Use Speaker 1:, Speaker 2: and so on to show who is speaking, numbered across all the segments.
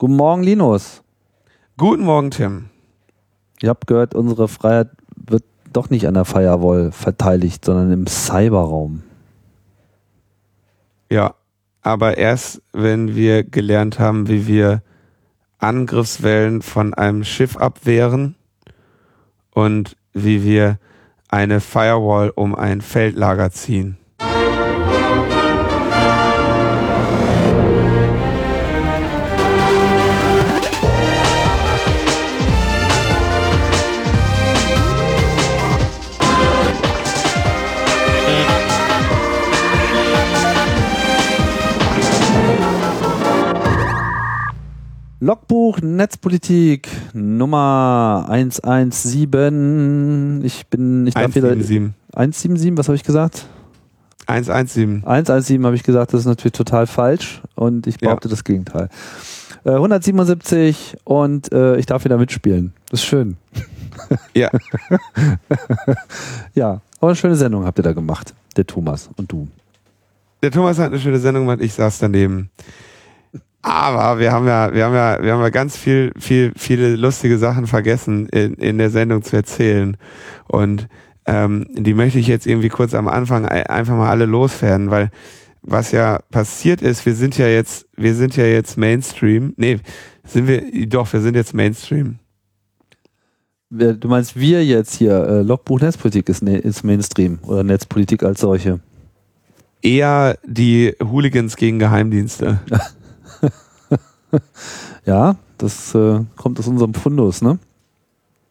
Speaker 1: Guten Morgen, Linus.
Speaker 2: Guten Morgen, Tim.
Speaker 1: Ihr habt gehört, unsere Freiheit wird doch nicht an der Firewall verteidigt, sondern im Cyberraum.
Speaker 2: Ja, aber erst, wenn wir gelernt haben, wie wir Angriffswellen von einem Schiff abwehren und wie wir eine Firewall um ein Feldlager ziehen.
Speaker 1: Logbuch Netzpolitik Nummer 117. Ich bin, ich darf wieder
Speaker 2: 177.
Speaker 1: 177, was habe ich gesagt?
Speaker 2: 117.
Speaker 1: 117 habe ich gesagt, das ist natürlich total falsch und ich behaupte
Speaker 2: Ja.
Speaker 1: das Gegenteil. Äh, 177 und äh, ich darf wieder mitspielen. Das ist schön.
Speaker 2: Ja,
Speaker 1: Ja, aber eine schöne Sendung habt ihr da gemacht, der Thomas und du.
Speaker 2: der Thomas hat eine schöne Sendung gemacht, ich saß daneben. Aber wir haben ja, wir haben ja, wir haben ja ganz viel, viel, viele lustige Sachen vergessen in, in der Sendung zu erzählen. Und ähm, die möchte ich jetzt irgendwie kurz am Anfang ei- einfach mal alle loswerden, weil was ja passiert ist, wir sind ja jetzt, wir sind ja jetzt Mainstream. Nee, sind wir, doch, wir sind jetzt Mainstream.
Speaker 1: Du meinst wir jetzt hier, äh, Logbuch Netzpolitik ist, ne, ist Mainstream oder Netzpolitik als solche.
Speaker 2: Eher die Hooligans gegen Geheimdienste.
Speaker 1: Ja, das äh, kommt aus unserem Fundus, ne?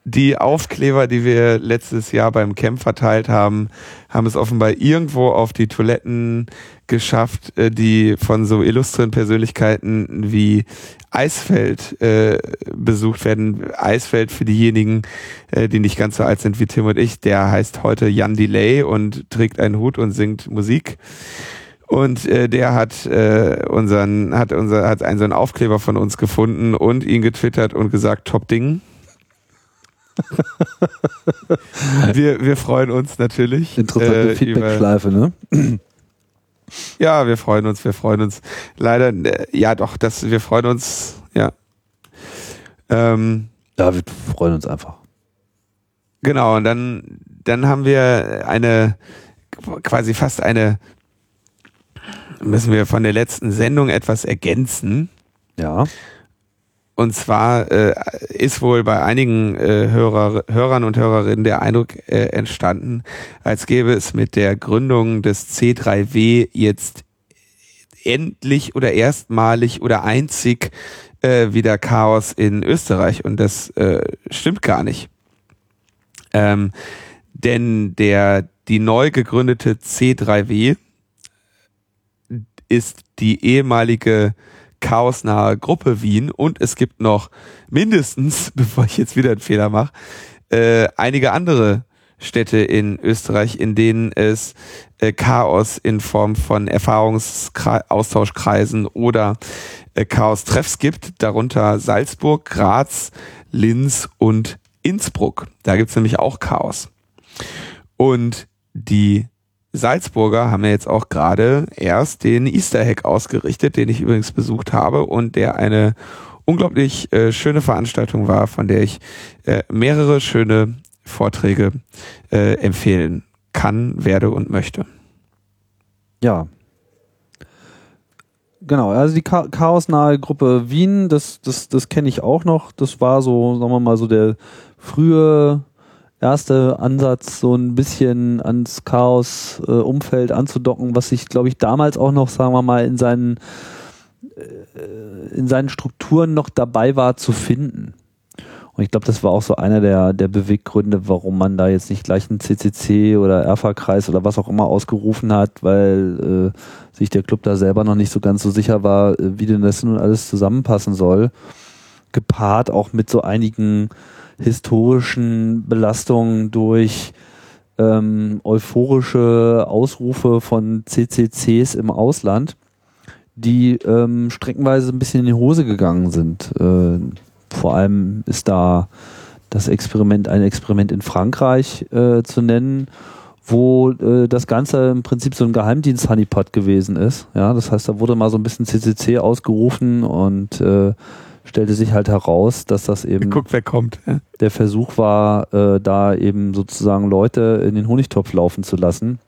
Speaker 2: Die Aufkleber, die wir letztes Jahr beim Camp verteilt haben, haben es offenbar irgendwo auf die Toiletten geschafft, äh, die von so illustren Persönlichkeiten wie Eisfeld äh, besucht werden. Eisfeld für diejenigen, äh, die nicht ganz so alt sind wie Tim und ich, der heißt heute Jan Delay und trägt einen Hut und singt Musik. Und äh, der hat äh, unseren, hat unser, hat einen so einen Aufkleber von uns gefunden und ihn getwittert und gesagt, top Ding. wir, wir freuen uns natürlich.
Speaker 1: Interessante
Speaker 2: äh,
Speaker 1: Feedback-Schleife, ne?
Speaker 2: Ja, wir freuen uns, wir freuen uns. Leider, äh, ja doch, das, wir freuen uns, ja. Ähm,
Speaker 1: Ja, wir freuen uns einfach.
Speaker 2: genau, und dann, dann haben wir eine, quasi fast eine, müssen wir von der letzten Sendung etwas ergänzen.
Speaker 1: Ja.
Speaker 2: Und zwar äh, ist wohl bei einigen äh, Hörer, Hörern und Hörerinnen der Eindruck äh, entstanden, als gäbe es mit der Gründung des C3W jetzt endlich oder erstmalig oder einzig äh, wieder Chaos in Österreich. Und das äh, stimmt gar nicht. Ähm, denn der, die neu gegründete C3W ist die ehemalige chaosnahe Gruppe Wien und es gibt noch mindestens, bevor ich jetzt wieder einen Fehler mache, äh, einige andere Städte in Österreich, in denen es äh, Chaos in Form von Erfahrungsaustauschkreisen oder äh, Chaos-Treffs gibt, darunter Salzburg, Graz, Linz und Innsbruck. Da gibt's nämlich auch Chaos. Und die Salzburger haben ja jetzt auch gerade erst den Easter Hack ausgerichtet, den ich übrigens besucht habe und der eine unglaublich äh, schöne Veranstaltung war, von der ich äh, mehrere schöne Vorträge äh, empfehlen kann, werde und möchte.
Speaker 1: Ja. Genau, also die Cha chaosnahe Gruppe Wien, das, das, das kenne ich auch noch. Das war so, sagen wir mal, so der frühe erste Ansatz, so ein bisschen ans Chaos-Umfeld anzudocken, was sich, glaube ich, damals auch noch, sagen wir mal, in seinen, äh, in seinen Strukturen noch dabei war zu finden. Und ich glaube, das war auch so einer der, der Beweggründe, warum man da jetzt nicht gleich einen CCC oder Erfa-Kreis oder was auch immer ausgerufen hat, weil äh, sich der Club da selber noch nicht so ganz so sicher war, äh, wie denn das nun alles zusammenpassen soll. Gepaart auch mit so einigen historischen Belastungen durch ähm, euphorische Ausrufe von CCCs im Ausland, die ähm, streckenweise ein bisschen in die Hose gegangen sind. Äh, vor allem ist da das Experiment, ein Experiment in Frankreich äh, zu nennen, wo äh, das Ganze im Prinzip so ein Geheimdienst-Honeypot gewesen ist. Ja, das heißt, da wurde mal so ein bisschen CCC ausgerufen und äh, stellte sich halt heraus, dass das eben
Speaker 2: Guckt, wer kommt. Ja.
Speaker 1: der Versuch war, äh, da eben sozusagen Leute in den Honigtopf laufen zu lassen.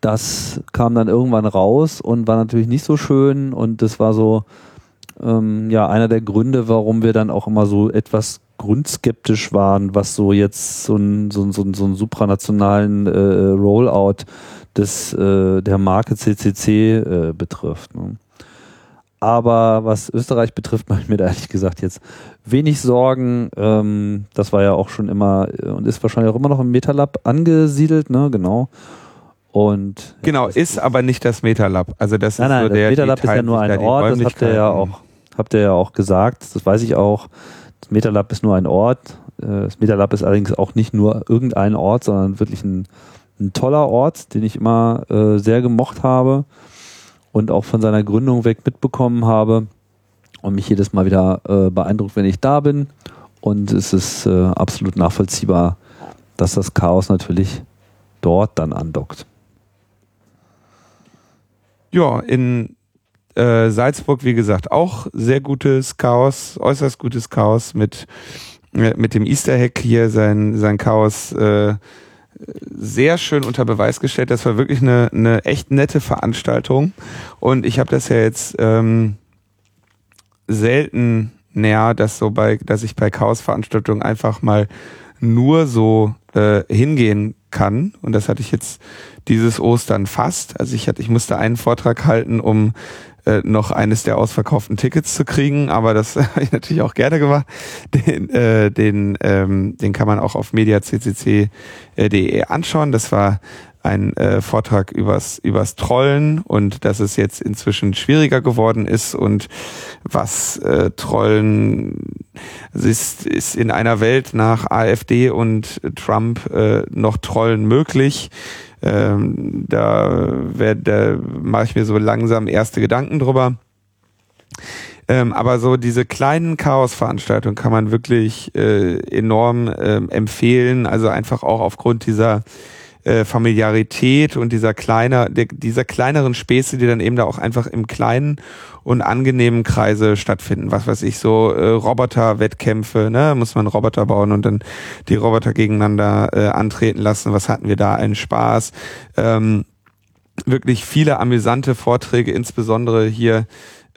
Speaker 1: Das kam dann irgendwann raus und war natürlich nicht so schön und das war so ähm, ja einer der Gründe, warum wir dann auch immer so etwas grundskeptisch waren, was so jetzt so einen so, so, so einen supranationalen äh, Rollout des äh, der Marke CCC äh, betrifft. Ne? Aber was Österreich betrifft, mache ich mir da ehrlich gesagt jetzt wenig Sorgen. Ähm, das war ja auch schon immer äh, und ist wahrscheinlich auch immer noch im MetaLab angesiedelt, ne? Genau. Und
Speaker 2: Genau, ist aber nicht das MetaLab. Also das
Speaker 1: nein,
Speaker 2: ist
Speaker 1: nein,
Speaker 2: so
Speaker 1: das
Speaker 2: der
Speaker 1: MetaLab ist ja nur ein Ort, das habt ihr ja auch, habt ihr ja auch gesagt, das weiß ich auch. Das MetaLab ist nur ein Ort. Äh, Das MetaLab ist allerdings auch nicht nur irgendein Ort, sondern wirklich ein, ein toller Ort, den ich immer äh, sehr gemocht habe und auch von seiner Gründung weg mitbekommen habe und mich jedes Mal wieder äh, beeindruckt, wenn ich da bin. Und es ist äh, absolut nachvollziehbar, dass das Chaos natürlich dort dann andockt.
Speaker 2: Ja, in äh, Salzburg, wie gesagt, auch sehr gutes Chaos, äußerst gutes Chaos mit, äh, mit dem Easter Hack hier, sein, sein Chaos äh, sehr schön unter Beweis gestellt. Das war wirklich eine, eine echt nette Veranstaltung. Und ich habe das ja jetzt ähm, selten näher, dass so bei, dass ich bei Chaos-Veranstaltungen einfach mal nur so äh, hingehen kann. Und das hatte ich jetzt dieses Ostern fast. Also ich hatte, ich musste einen Vortrag halten, um äh, noch eines der ausverkauften Tickets zu kriegen, aber das habe ich natürlich auch gerne gemacht. Den, äh, den, ähm, den kann man auch auf mediaccc.de anschauen. Das war ein äh, Vortrag übers, übers Trollen und dass es jetzt inzwischen schwieriger geworden ist und was äh, Trollen es ist, ist in einer Welt nach AfD und Trump äh, noch Trollen möglich. Ähm, da da mache ich mir so langsam erste Gedanken drüber. Ähm, aber so diese kleinen Chaos-Veranstaltungen kann man wirklich äh, enorm ähm, empfehlen. Also einfach auch aufgrund dieser äh, Familiarität und dieser kleiner, der, dieser kleineren Späße, die dann eben da auch einfach im kleinen und angenehmen Kreise stattfinden. Was weiß ich, so äh, Roboter-Wettkämpfe, ne, muss man Roboter bauen und dann die Roboter gegeneinander äh, antreten lassen. Was hatten wir da? Einen Spaß. Ähm, wirklich viele amüsante Vorträge, insbesondere hier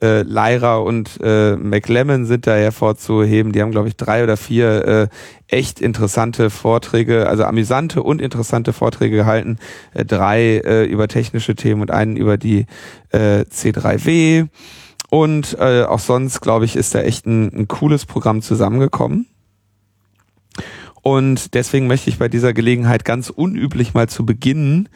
Speaker 2: äh, Lyra und äh, McLemmon sind da hervorzuheben. Die haben, glaube ich, drei oder vier äh, echt interessante Vorträge, also amüsante und interessante Vorträge gehalten. Äh, drei äh, über technische Themen und einen über die äh, C3W. Und äh, auch sonst, glaube ich, ist da echt ein, ein cooles Programm zusammengekommen. Und deswegen möchte ich bei dieser Gelegenheit ganz unüblich mal zu Beginn,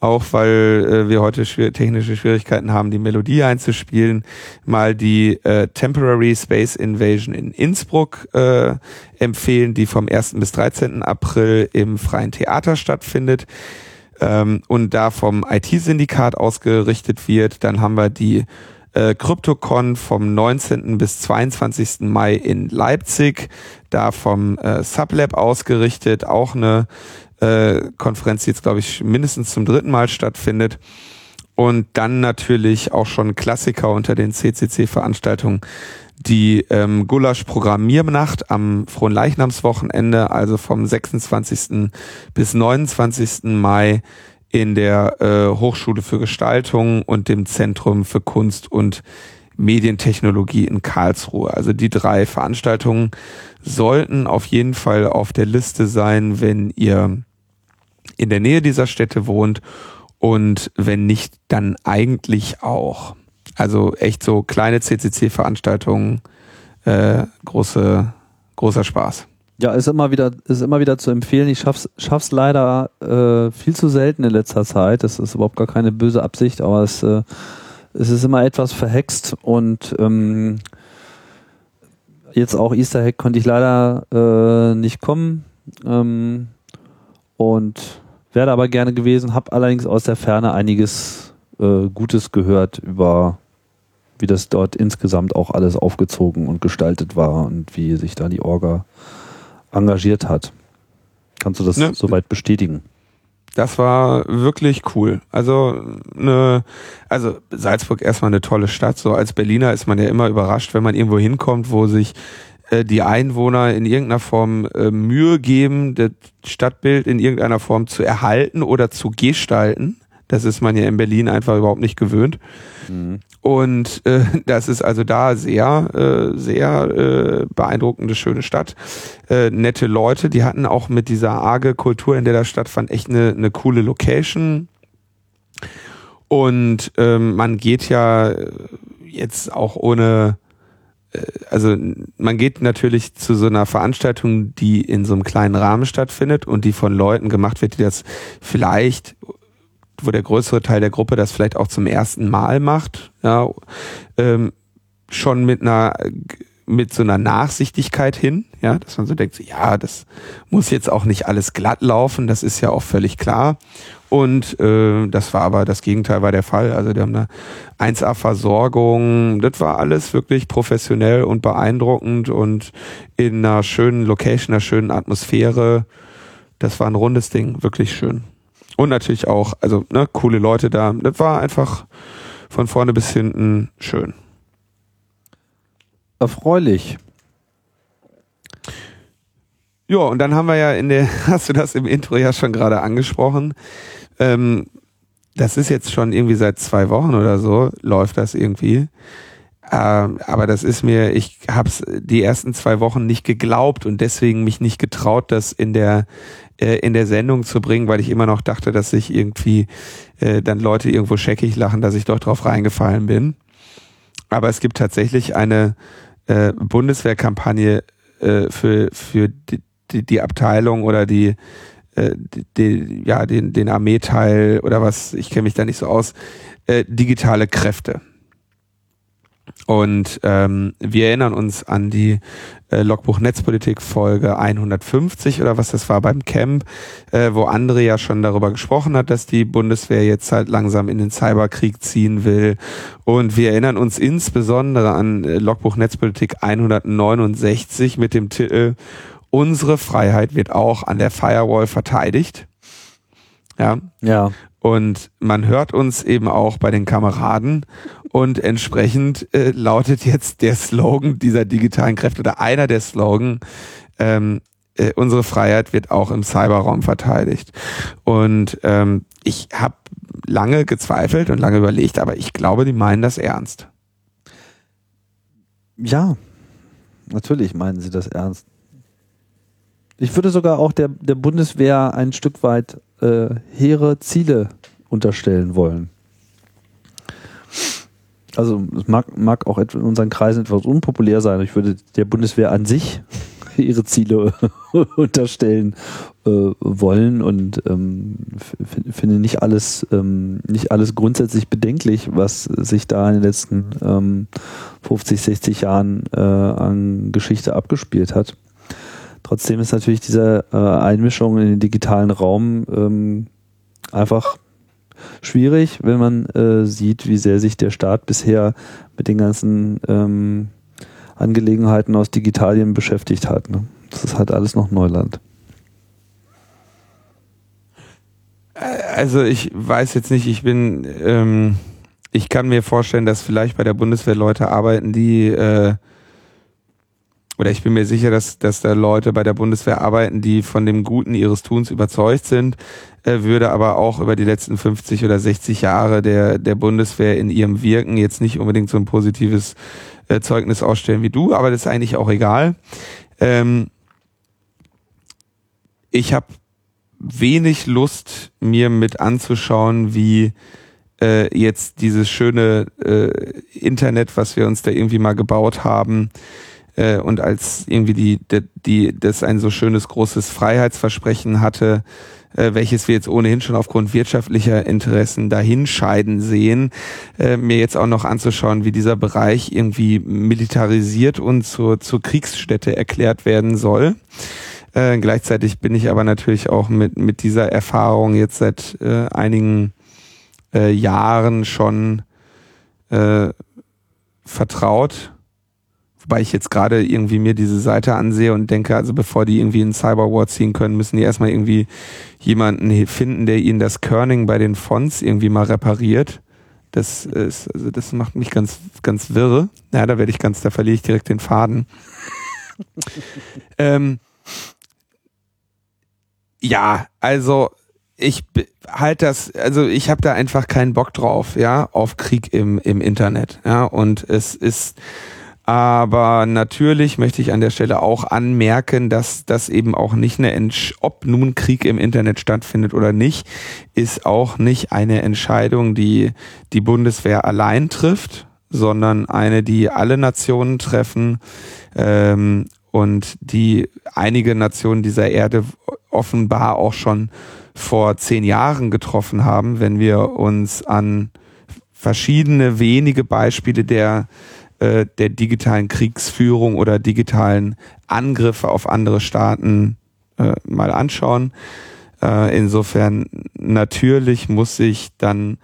Speaker 2: auch weil äh, wir heute schwer, technische Schwierigkeiten haben, die Melodie einzuspielen, mal die äh, Temporary Space Invasion in Innsbruck äh, empfehlen, die vom 1. bis 13. April im Freien Theater stattfindet ähm, und da vom IT-Syndikat ausgerichtet wird. Dann haben wir die äh, CryptoCon vom 19. bis 22. Mai in Leipzig, da vom äh, Sublab ausgerichtet, auch eine äh, Konferenz, die jetzt, glaube ich, mindestens zum dritten Mal stattfindet. Und dann natürlich auch schon Klassiker unter den CCC-Veranstaltungen, die ähm, Gulasch Programmiernacht am Fronleichnamswochenende, also vom 26. bis 29. Mai in der äh, Hochschule für Gestaltung und dem Zentrum für Kunst und Medientechnologie in Karlsruhe. Also die drei Veranstaltungen sollten auf jeden Fall auf der Liste sein, wenn ihr in der Nähe dieser Städte wohnt und wenn nicht, dann eigentlich auch. Also echt so kleine CCC-Veranstaltungen, äh, große, großer Spaß.
Speaker 1: Ja, ist immer wieder, ist immer wieder zu empfehlen. Ich schaff's, schaff's leider äh, viel zu selten in letzter Zeit. Das ist überhaupt gar keine böse Absicht, aber es, äh, es ist immer etwas verhext und ähm, jetzt auch Easter Hack konnte ich leider äh, nicht kommen ähm, und wäre aber gerne gewesen, habe allerdings aus der Ferne einiges äh, Gutes gehört über wie das dort insgesamt auch alles aufgezogen und gestaltet war und wie sich da die Orga engagiert hat. Kannst du das
Speaker 2: Ne.
Speaker 1: soweit bestätigen?
Speaker 2: Das war wirklich cool. Also eine, also Salzburg erstmal eine tolle Stadt. So als Berliner ist man ja immer überrascht, wenn man irgendwo hinkommt, wo sich äh, die Einwohner in irgendeiner Form äh, Mühe geben, das Stadtbild in irgendeiner Form zu erhalten oder zu gestalten. Das ist man ja in Berlin einfach überhaupt nicht gewöhnt. Mhm. Und äh, das ist also da sehr, äh, sehr äh, beeindruckende, schöne Stadt. Äh, nette Leute, die hatten auch mit dieser arge Kultur, in der das stattfand, echt eine, eine coole Location. Und ähm, man geht ja jetzt auch ohne äh, also man geht natürlich zu so einer Veranstaltung, die in so einem kleinen Rahmen stattfindet und die von Leuten gemacht wird, die das vielleicht, wo der größere Teil der Gruppe das vielleicht auch zum ersten Mal macht, ja, ähm, schon mit einer mit so einer Nachsichtigkeit hin, ja, dass man so denkt, ja, das muss jetzt auch nicht alles glatt laufen, das ist ja auch völlig klar. Und äh, das war aber das Gegenteil war der Fall. Also die haben eine 1A-Versorgung. Das war alles wirklich professionell und beeindruckend und in einer schönen Location, einer schönen Atmosphäre. Das war ein rundes Ding, wirklich schön. Und natürlich auch, also ne, coole Leute da. Das war einfach von vorne bis hinten schön.
Speaker 1: Erfreulich.
Speaker 2: Ja, und dann haben wir ja in der, hast du das im Intro ja schon gerade angesprochen, ähm, das ist jetzt schon irgendwie seit zwei Wochen oder so, läuft das irgendwie. Ähm, aber das ist mir, ich habe die ersten zwei Wochen nicht geglaubt und deswegen mich nicht getraut, das in der äh, in der Sendung zu bringen, weil ich immer noch dachte, dass sich irgendwie äh, dann Leute irgendwo scheckig lachen, dass ich doch drauf reingefallen bin. Aber es gibt tatsächlich eine äh, Bundeswehrkampagne äh, für für die, die, die Abteilung oder die äh, die, ja, den, den Armeeteil oder was, ich kenne mich da nicht so aus, äh, digitale Kräfte. Und ähm, wir erinnern uns an die äh, Logbuch Netzpolitik Folge 150 oder was das war beim Camp, äh, wo André ja schon darüber gesprochen hat, dass die Bundeswehr jetzt halt langsam in den Cyberkrieg ziehen will. Und wir erinnern uns insbesondere an äh, Logbuch Netzpolitik 169 mit dem Titel unsere Freiheit wird auch an der Firewall verteidigt. Ja.
Speaker 1: Ja.
Speaker 2: Und man hört uns eben auch bei den Kameraden und entsprechend äh, lautet jetzt der Slogan dieser digitalen Kräfte oder einer der Slogan, ähm, äh, unsere Freiheit wird auch im Cyberraum verteidigt. Und ähm, ich habe lange gezweifelt und lange überlegt, aber ich glaube, die meinen das ernst.
Speaker 1: Ja, natürlich meinen sie das ernst. Ich würde sogar auch der, der Bundeswehr ein Stück weit äh, hehre Ziele unterstellen wollen. Also es mag, mag auch in unseren Kreisen etwas unpopulär sein. Ich würde der Bundeswehr an sich ihre Ziele unterstellen äh, wollen und ähm, finde nicht alles ähm, nicht alles grundsätzlich bedenklich, was sich da in den letzten ähm, 50, 60 Jahren äh, an Geschichte abgespielt hat. Trotzdem ist natürlich diese äh, Einmischung in den digitalen Raum ähm, einfach schwierig, wenn man äh, sieht, wie sehr sich der Staat bisher mit den ganzen ähm, Angelegenheiten aus Digitalien beschäftigt hat. Ne? Das ist halt alles noch Neuland.
Speaker 2: Also ich weiß jetzt nicht, ich bin, ähm, ich kann mir vorstellen, dass vielleicht bei der Bundeswehr Leute arbeiten, die äh, oder ich bin mir sicher, dass, dass da Leute bei der Bundeswehr arbeiten, die von dem Guten ihres Tuns überzeugt sind, äh, würde aber auch über die letzten 50 oder 60 Jahre der, der Bundeswehr in ihrem Wirken jetzt nicht unbedingt so ein positives äh, Zeugnis ausstellen wie du, aber das ist eigentlich auch egal. Ähm, ich habe wenig Lust, mir mit anzuschauen, wie äh, jetzt dieses schöne äh, Internet, was wir uns da irgendwie mal gebaut haben, äh, und als irgendwie die, die, die, das ein so schönes großes Freiheitsversprechen hatte, äh, welches wir jetzt ohnehin schon aufgrund wirtschaftlicher Interessen dahinscheiden sehen, äh, mir jetzt auch noch anzuschauen, wie dieser Bereich irgendwie militarisiert und zur, zur Kriegsstätte erklärt werden soll. Äh, gleichzeitig bin ich aber natürlich auch mit, mit dieser Erfahrung jetzt seit äh, einigen äh, Jahren schon äh, vertraut Wobei ich jetzt gerade irgendwie mir diese Seite ansehe und denke, also bevor die irgendwie in Cyberwar ziehen können, müssen die erstmal irgendwie jemanden finden, der ihnen das Kerning bei den Fonts irgendwie mal repariert. Das ist, also das macht mich ganz, ganz wirre. Ja, da werde ich ganz, da verliere ich direkt den Faden. ähm, ja, also ich halt das, also ich habe da einfach keinen Bock drauf, ja, auf Krieg im, im Internet, ja, und es ist, aber natürlich möchte ich an der Stelle auch anmerken, dass das eben auch nicht eine, Entsch ob nun Krieg im Internet stattfindet oder nicht, ist auch nicht eine Entscheidung, die die Bundeswehr allein trifft, sondern eine, die alle Nationen treffen ähm, und die einige Nationen dieser Erde offenbar auch schon vor zehn Jahren getroffen haben, wenn wir uns an verschiedene wenige Beispiele der, äh, der digitalen Kriegsführung oder digitalen Angriffe auf andere Staaten äh, mal anschauen. Äh, insofern natürlich muss sich dann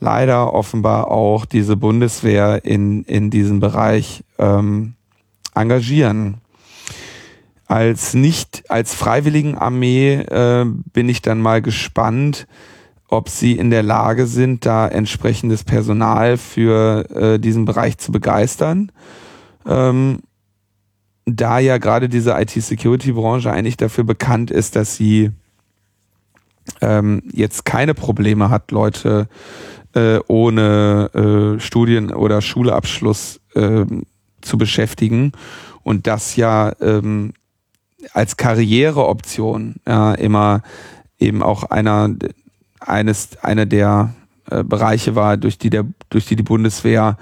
Speaker 2: leider offenbar auch diese Bundeswehr in, in diesem Bereich ähm, engagieren als nicht als Freiwilligenarmee äh, bin ich dann mal gespannt, ob sie in der Lage sind, da entsprechendes Personal für äh, diesen Bereich zu begeistern. Ähm, da ja gerade diese IT-Security-Branche eigentlich dafür bekannt ist, dass sie ähm, jetzt keine Probleme hat, Leute äh, ohne äh, Studien- oder Schulabschluss äh, zu beschäftigen und das ja ähm, als Karriereoption ja, immer eben auch einer eines einer der äh, Bereiche war, durch die der durch die die Bundeswehr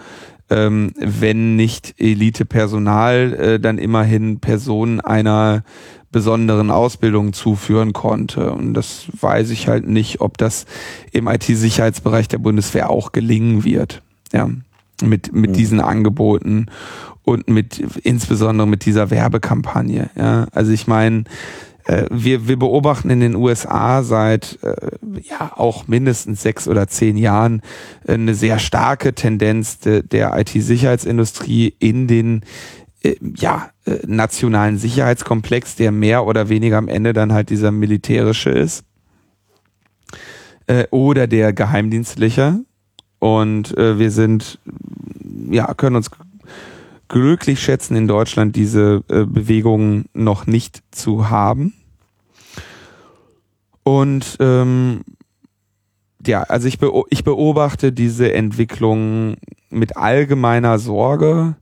Speaker 2: ähm, wenn nicht Elitepersonal, äh, dann immerhin Personen einer besonderen Ausbildung zuführen konnte. Und das weiß ich halt nicht, ob das im IT-Sicherheitsbereich der Bundeswehr auch gelingen wird. Ja, mit, mit mhm. diesen Angeboten und mit insbesondere mit dieser Werbekampagne. Ja, also ich meine, äh, wir, wir beobachten in den USA seit äh, ja auch mindestens sechs oder zehn Jahren äh, eine sehr starke Tendenz de, der IT-Sicherheitsindustrie in den äh, ja, äh, nationalen Sicherheitskomplex, der mehr oder weniger am Ende dann halt dieser militärische ist oder der geheimdienstliche. Und wir sind, ja, können uns glücklich schätzen, in Deutschland diese äh, Bewegungen noch nicht zu haben. Und ähm, ja, also ich, beo ich beobachte diese Entwicklung mit allgemeiner Sorge,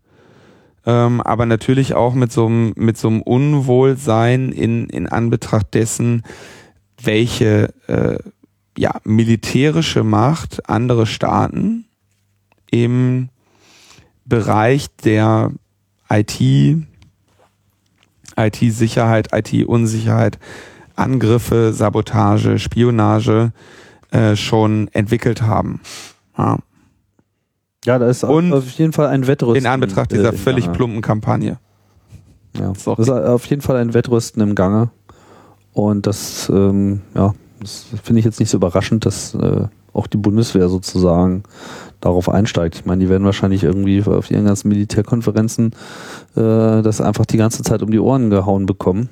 Speaker 2: ähm, aber natürlich auch mit so einem mit so einem Unwohlsein in in Anbetracht dessen, welche äh, ja militärische Macht andere Staaten im Bereich der IT, IT-Sicherheit, IT-Unsicherheit, Angriffe, Sabotage, Spionage äh, schon entwickelt haben. Ja.
Speaker 1: Ja, da ist Und auf jeden Fall ein Wettrüsten.
Speaker 2: In Anbetracht dieser äh, völlig Gange. plumpen Kampagne.
Speaker 1: Ja, das ist auf jeden Fall ein Wettrüsten im Gange. Und das, ähm, ja, das finde ich jetzt nicht so überraschend, dass äh, auch die Bundeswehr sozusagen darauf einsteigt. Ich meine, die werden wahrscheinlich irgendwie auf ihren ganzen Militärkonferenzen äh, das einfach die ganze Zeit um die Ohren gehauen bekommen.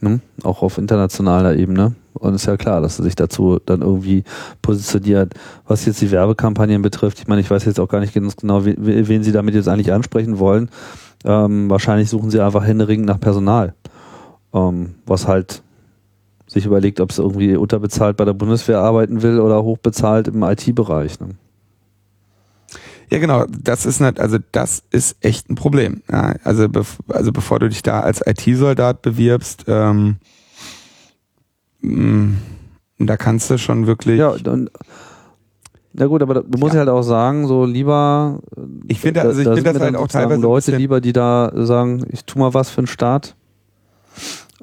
Speaker 1: Ne? Auch auf internationaler Ebene. Und ist ja klar, dass sie sich dazu dann irgendwie positioniert. Was jetzt die Werbekampagnen betrifft, ich meine, ich weiß jetzt auch gar nicht ganz genau, wen, wen sie damit jetzt eigentlich ansprechen wollen. Ähm, wahrscheinlich suchen sie einfach händeringend nach Personal. Ähm, was halt sich überlegt, ob es irgendwie unterbezahlt bei der Bundeswehr arbeiten will oder hochbezahlt im IT-Bereich. Ne?
Speaker 2: Ja, genau. Das ist nicht, also das ist echt ein Problem. Ja, also, bev also bevor du dich da als IT-Soldat bewirbst, ähm, mh, mm, da kannst du schon wirklich.
Speaker 1: Ja, dann, na gut, aber du musst ja. halt auch sagen, so lieber.
Speaker 2: Ich finde, also ich da finde das halt auch teilweise
Speaker 1: Leute lieber, die da sagen, ich tu mal was für den Staat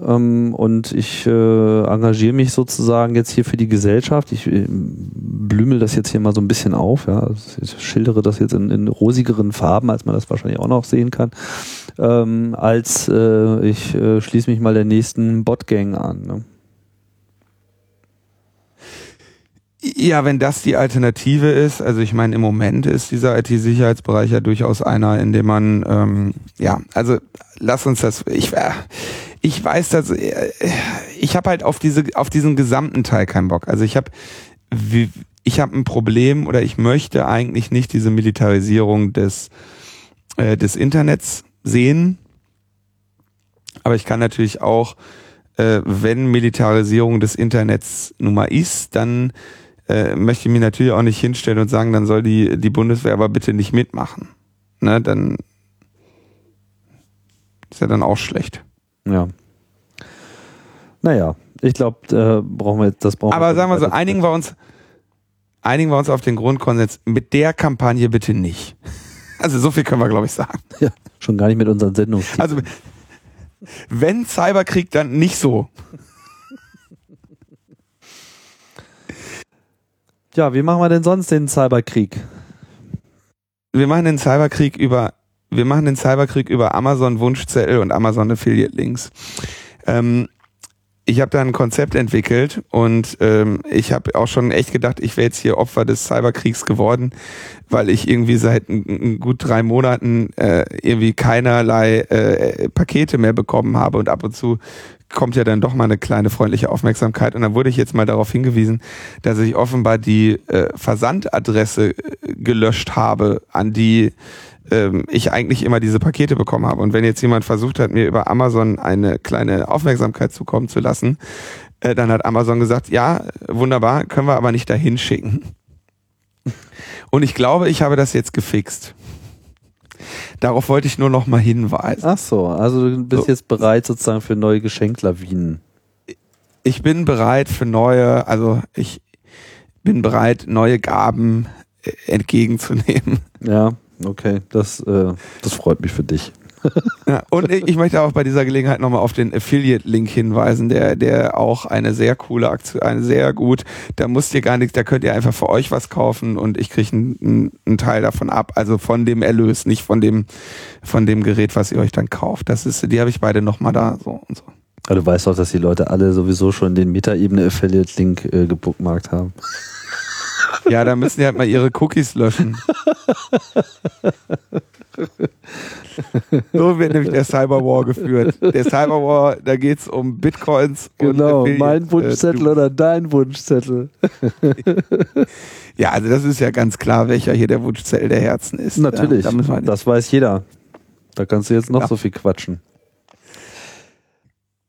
Speaker 1: ähm, und ich äh, engagiere mich sozusagen jetzt hier für die Gesellschaft. Ich äh, blümel das jetzt hier mal so ein bisschen auf, ja. Ich schildere das jetzt in, in rosigeren Farben, als man das wahrscheinlich auch noch sehen kann. Ähm, als äh, ich äh, schließe mich mal der nächsten Botgang an. Ne?
Speaker 2: Ja, wenn das die Alternative ist, also ich meine, im Moment ist dieser IT-Sicherheitsbereich ja durchaus einer, in dem man, ähm, ja, also lass uns das, ich, äh, ich weiß, dass äh, ich habe halt auf diese, auf diesen gesamten Teil keinen Bock. Also ich habe, ich habe ein Problem oder ich möchte eigentlich nicht diese Militarisierung des, äh, des Internets sehen. Aber ich kann natürlich auch, äh, wenn Militarisierung des Internets nun mal ist, dann äh, möchte ich mich natürlich auch nicht hinstellen und sagen, dann soll die, die Bundeswehr aber bitte nicht mitmachen. Ne, dann ist ja dann auch schlecht.
Speaker 1: Ja. Naja, ich glaube, äh, brauchen wir das brauchen
Speaker 2: Aber wir sagen wir so, einigen wir uns, einigen wir uns auf den Grundkonsens, mit der Kampagne bitte nicht. Also so viel können wir, glaube ich, sagen.
Speaker 1: Ja, schon gar nicht mit unseren Sendungen.
Speaker 2: Also wenn Cyberkrieg, dann nicht so.
Speaker 1: Ja, wie machen wir denn sonst den Cyberkrieg?
Speaker 2: Wir machen den Cyberkrieg über, wir machen den Cyberkrieg über Amazon Wunschzettel und Amazon Affiliate Links. Ähm, ich habe da ein Konzept entwickelt und ähm, ich habe auch schon echt gedacht, ich wäre jetzt hier Opfer des Cyberkriegs geworden, weil ich irgendwie seit gut drei Monaten äh, irgendwie keinerlei äh, Pakete mehr bekommen habe und ab und zu kommt ja dann doch mal eine kleine freundliche Aufmerksamkeit. Und dann wurde ich jetzt mal darauf hingewiesen, dass ich offenbar die äh, Versandadresse äh, gelöscht habe, an die ähm, ich eigentlich immer diese Pakete bekommen habe. Und wenn jetzt jemand versucht hat, mir über Amazon eine kleine Aufmerksamkeit zukommen zu lassen, äh, dann hat Amazon gesagt, ja, wunderbar, können wir aber nicht dahin schicken. Und ich glaube, ich habe das jetzt gefixt. Darauf wollte ich nur noch mal hinweisen.
Speaker 1: Ach so, also du bist so. jetzt bereit sozusagen für neue Geschenklawinen.
Speaker 2: Ich bin bereit für neue, also ich bin bereit, neue Gaben äh, entgegenzunehmen.
Speaker 1: Ja, okay, das, äh, das freut mich für dich.
Speaker 2: ja, und ich möchte auch bei dieser Gelegenheit nochmal auf den Affiliate-Link hinweisen, der, der auch eine sehr coole Aktion, eine sehr gut, da müsst ihr gar nichts, da könnt ihr einfach für euch was kaufen und ich kriege einen, einen Teil davon ab, also von dem Erlös, nicht von dem, von dem Gerät, was ihr euch dann kauft. Das ist, die habe ich beide nochmal da so und so.
Speaker 1: Aber du weißt doch, dass die Leute alle sowieso schon den Metaebene-Affiliate-Link äh, gebookmarkt haben.
Speaker 2: Ja, da müssen die halt mal ihre Cookies löschen. so wird nämlich der Cyberwar geführt. Der Cyberwar, da geht es um Bitcoins.
Speaker 1: Genau, und mein äh, Wunschzettel äh, oder dein Wunschzettel.
Speaker 2: ja, also das ist ja ganz klar, welcher hier der Wunschzettel der Herzen ist.
Speaker 1: Natürlich, ja, da das weiß jeder. Da kannst du jetzt noch ja. so viel quatschen.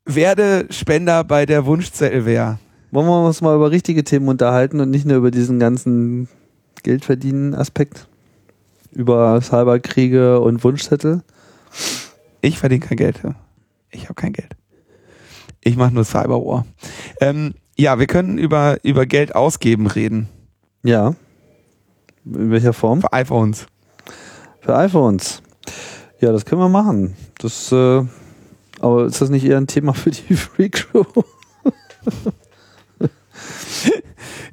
Speaker 2: Werde Spender bei der Wunschzettelwehr.
Speaker 1: Wollen wir uns mal über richtige Themen unterhalten und nicht nur über diesen ganzen Geldverdienen-Aspekt? Über Cyberkriege und Wunschzettel?
Speaker 2: Ich verdiene kein Geld. Ich habe kein Geld. Ich mache nur Cyberwar. Ähm, ja, wir können über, über Geld ausgeben reden.
Speaker 1: Ja. In welcher Form?
Speaker 2: Für iPhones.
Speaker 1: Für iPhones. Ja, das können wir machen. Das, äh, aber ist das nicht eher ein Thema für die Freak Show?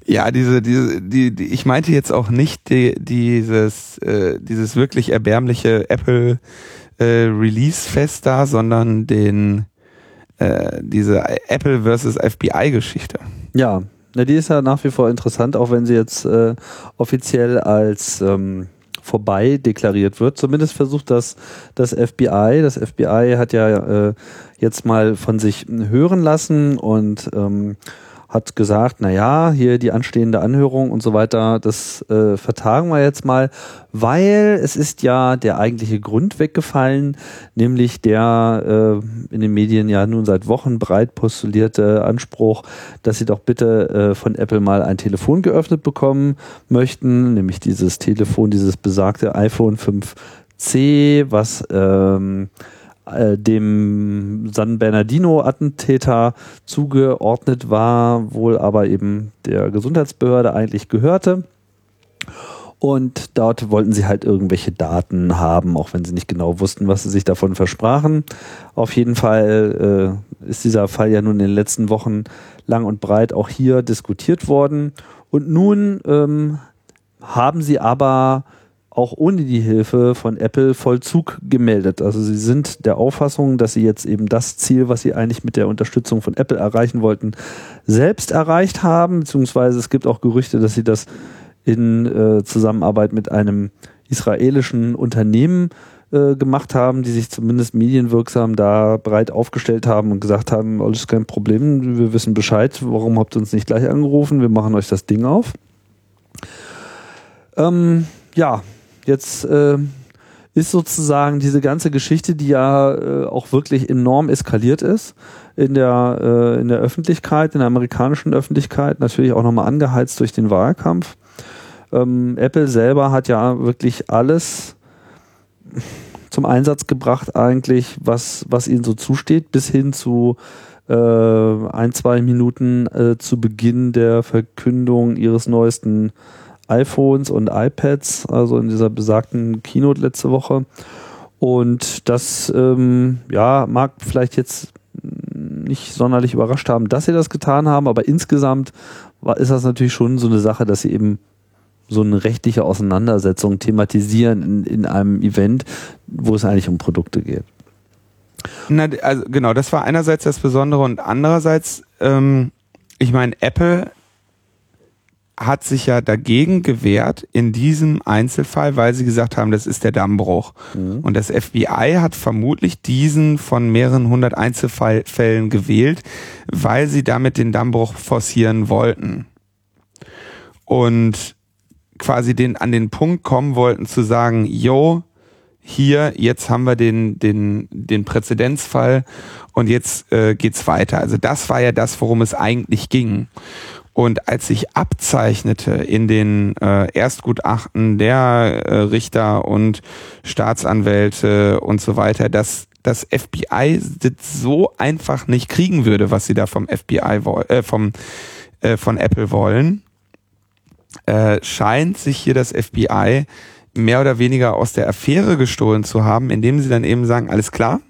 Speaker 2: Ja, diese, diese, die, die, ich meinte jetzt auch nicht die, dieses, äh, dieses wirklich erbärmliche Apple äh, Release-Fest da, sondern den, äh, diese Apple versus FBI-Geschichte.
Speaker 1: Ja, na, die ist ja nach wie vor interessant, auch wenn sie jetzt äh, offiziell als ähm, vorbei deklariert wird. Zumindest versucht das das FBI. Das FBI hat ja äh, jetzt mal von sich hören lassen und ähm, hat gesagt, na ja, hier die anstehende Anhörung und so weiter, das äh, vertagen wir jetzt mal, weil es ist ja der eigentliche Grund weggefallen, nämlich der äh, in den Medien ja nun seit Wochen breit postulierte Anspruch, dass sie doch bitte äh, von Apple mal ein Telefon geöffnet bekommen möchten, nämlich dieses Telefon, dieses besagte iPhone 5C, was ähm, äh, dem San Bernardino-Attentäter zugeordnet war, wohl aber eben der Gesundheitsbehörde eigentlich gehörte. Und dort wollten sie halt irgendwelche Daten haben, auch wenn sie nicht genau wussten, was sie sich davon versprachen. Auf jeden Fall äh, ist dieser Fall ja nun in den letzten Wochen lang und breit auch hier diskutiert worden. Und nun ähm, haben sie aber auch ohne die Hilfe von Apple Vollzug gemeldet. Also sie sind der Auffassung, dass sie jetzt eben das Ziel, was sie eigentlich mit der Unterstützung von Apple erreichen wollten, selbst erreicht haben, beziehungsweise es gibt auch Gerüchte, dass sie das in äh, Zusammenarbeit mit einem israelischen Unternehmen äh, gemacht haben, die sich zumindest medienwirksam da breit aufgestellt haben und gesagt haben, alles kein Problem, wir wissen Bescheid, warum habt ihr uns nicht gleich angerufen, wir machen euch das Ding auf. Ähm, ja, Jetzt äh, ist sozusagen diese ganze Geschichte, die ja äh, auch wirklich enorm eskaliert ist in der, äh, in der Öffentlichkeit, in der amerikanischen Öffentlichkeit, natürlich auch nochmal angeheizt durch den Wahlkampf. Ähm, Apple selber hat ja wirklich alles zum Einsatz gebracht, eigentlich, was, was ihnen so zusteht, bis hin zu äh, ein, zwei Minuten äh, zu Beginn der Verkündung ihres neuesten iPhones und iPads, also in dieser besagten Keynote letzte Woche. Und das ähm, ja, mag vielleicht jetzt nicht sonderlich überrascht haben, dass sie das getan haben, aber insgesamt war, ist das natürlich schon so eine Sache, dass sie eben so eine rechtliche Auseinandersetzung thematisieren in, in einem Event, wo es eigentlich um Produkte geht.
Speaker 2: Na, also genau, das war einerseits das Besondere und andererseits, ähm, ich meine, Apple hat sich ja dagegen gewehrt in diesem Einzelfall, weil sie gesagt haben, das ist der Dammbruch. Mhm. Und das FBI hat vermutlich diesen von mehreren hundert Einzelfällen gewählt, weil sie damit den Dammbruch forcieren wollten. Und quasi den, an den Punkt kommen wollten zu sagen, yo, hier, jetzt haben wir den, den, den Präzedenzfall und jetzt äh, geht's weiter. Also das war ja das, worum es eigentlich ging. Und als sich abzeichnete in den äh, Erstgutachten der äh, Richter und Staatsanwälte und so weiter, dass das FBI so einfach nicht kriegen würde, was sie da vom FBI äh, vom äh, von Apple wollen, äh, scheint sich hier das FBI mehr oder weniger aus der Affäre gestohlen zu haben, indem sie dann eben sagen, alles klar,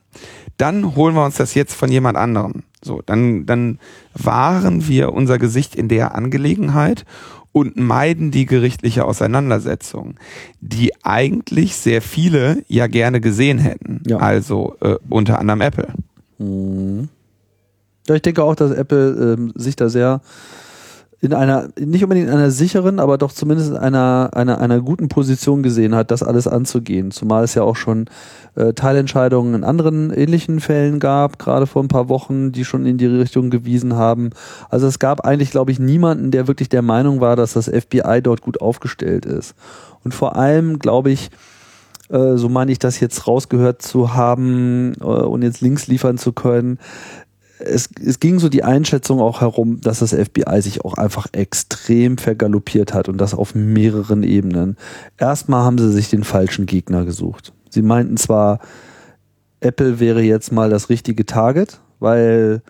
Speaker 2: dann holen wir uns das jetzt von jemand anderem. So, dann, dann wahren wir unser Gesicht in der Angelegenheit und meiden die gerichtliche Auseinandersetzung, die eigentlich sehr viele ja gerne gesehen hätten. Ja. Also äh, unter anderem Apple.
Speaker 1: Mhm. Ja, ich denke auch, dass Apple ähm, sich da sehr in einer, nicht unbedingt in einer sicheren, aber doch zumindest in einer, einer, einer guten Position gesehen hat, das alles anzugehen. Zumal es ja auch schon äh, Teilentscheidungen in anderen ähnlichen Fällen gab, gerade vor ein paar Wochen, die schon in die Richtung gewiesen haben. Also es gab eigentlich, glaube ich, niemanden, der wirklich der Meinung war, dass das FBI dort gut aufgestellt ist. Und vor allem, glaube ich, äh, so meine ich das jetzt rausgehört zu haben äh, und jetzt Links liefern zu können, es, es ging so die Einschätzung auch herum, dass das FBI sich auch einfach extrem vergaloppiert hat und das auf mehreren Ebenen. Erstmal haben sie sich den falschen Gegner gesucht. Sie meinten zwar, Apple wäre jetzt mal das richtige Target, weil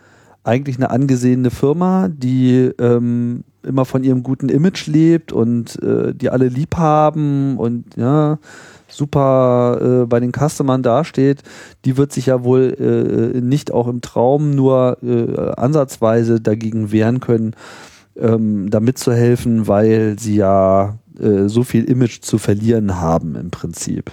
Speaker 1: eigentlich eine angesehene Firma, die ähm, immer von ihrem guten Image lebt und äh, die alle lieb haben und ja, super äh, bei den Customern dasteht, die wird sich ja wohl äh, nicht auch im Traum nur äh, ansatzweise dagegen wehren können, ähm, damit zu helfen, weil sie ja äh, so viel Image zu verlieren haben im Prinzip.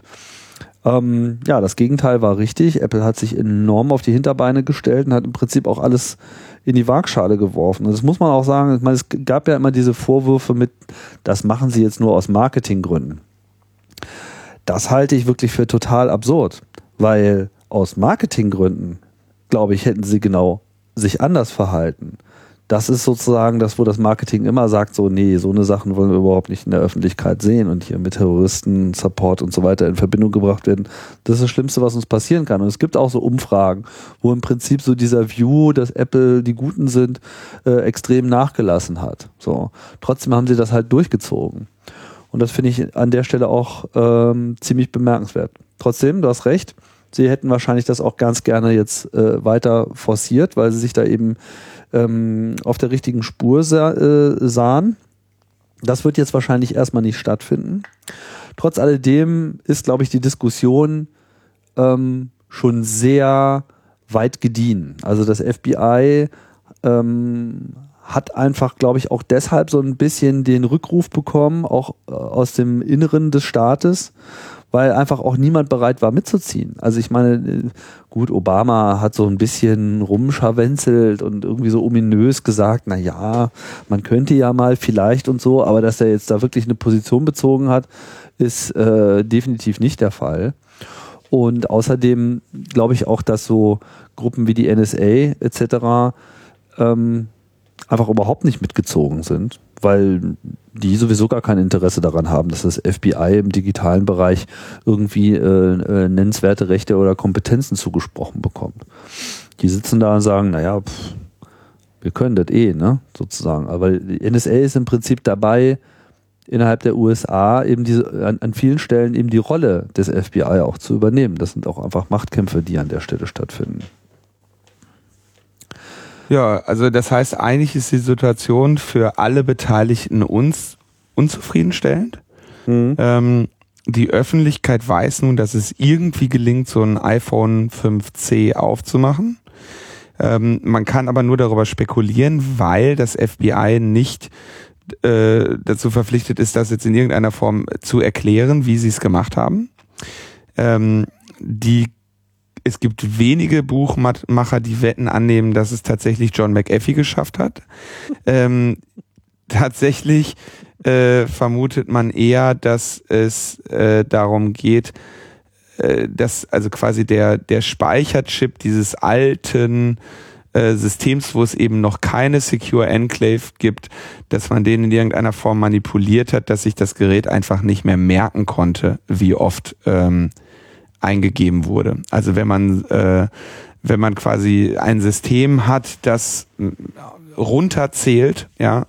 Speaker 1: Ähm, ja, das Gegenteil war richtig. Apple hat sich enorm auf die Hinterbeine gestellt und hat im Prinzip auch alles in die Waagschale geworfen. Und das muss man auch sagen. Ich meine, es gab ja immer diese Vorwürfe mit, das machen sie jetzt nur aus Marketinggründen. Das halte ich wirklich für total absurd, weil aus Marketinggründen, glaube ich, hätten sie genau sich anders verhalten. Das ist sozusagen das, wo das Marketing immer sagt, so, nee, so eine Sachen wollen wir überhaupt nicht in der Öffentlichkeit sehen und hier mit Terroristen, Support und so weiter in Verbindung gebracht werden. Das ist das Schlimmste, was uns passieren kann. Und es gibt auch so Umfragen, wo im Prinzip so dieser View, dass Apple die Guten sind, äh, extrem nachgelassen hat. So. Trotzdem haben sie das halt durchgezogen. Und das finde ich an der Stelle auch ähm, ziemlich bemerkenswert. Trotzdem, du hast recht, sie hätten wahrscheinlich das auch ganz gerne jetzt äh, weiter forciert, weil sie sich da eben ähm, auf der richtigen Spur sah, äh, sahen. Das wird jetzt wahrscheinlich erstmal nicht stattfinden. Trotz alledem ist, glaube ich, die Diskussion ähm, schon sehr weit gediehen. Also das FBI ähm, hat einfach, glaube ich, auch deshalb so ein bisschen den Rückruf bekommen, auch äh, aus dem Inneren des Staates, weil einfach auch niemand bereit war mitzuziehen. Also ich meine, äh, gut, Obama hat so ein bisschen rumscharwenzelt und irgendwie so ominös gesagt, na ja, man könnte ja mal vielleicht und so, aber dass er jetzt da wirklich eine Position bezogen hat, ist äh, definitiv nicht der Fall. Und außerdem glaube ich auch, dass so Gruppen wie die NSA etc. Ähm, einfach überhaupt nicht mitgezogen sind, weil die sowieso gar kein Interesse daran haben, dass das FBI im digitalen Bereich irgendwie äh, äh, nennenswerte Rechte oder Kompetenzen zugesprochen bekommt. Die sitzen da und sagen, naja, pff, wir können das eh, ne, sozusagen. Aber die NSA ist im Prinzip dabei, innerhalb der USA eben diese, an, an vielen Stellen eben die Rolle des FBI auch zu übernehmen. Das sind auch einfach Machtkämpfe, die an der Stelle stattfinden.
Speaker 2: Ja, also das heißt, eigentlich ist die Situation für alle Beteiligten uns unzufriedenstellend. Mhm. Ähm, die Öffentlichkeit weiß nun, dass es irgendwie gelingt, so ein iPhone 5C aufzumachen. Ähm, man kann aber nur darüber spekulieren, weil das FBI nicht äh, dazu verpflichtet ist, das jetzt in irgendeiner Form zu erklären, wie sie es gemacht haben. Ähm, die es gibt wenige Buchmacher, die Wetten annehmen, dass es tatsächlich John McAfee geschafft hat. Ähm, tatsächlich äh, vermutet man eher, dass es äh, darum geht, äh, dass also quasi der, der Speicherchip dieses alten äh, Systems, wo es eben noch keine Secure Enclave gibt, dass man den in irgendeiner Form manipuliert hat, dass sich das Gerät einfach nicht mehr merken konnte, wie oft ähm, eingegeben wurde. Also wenn man, äh, wenn man quasi ein System hat, das runterzählt, ja,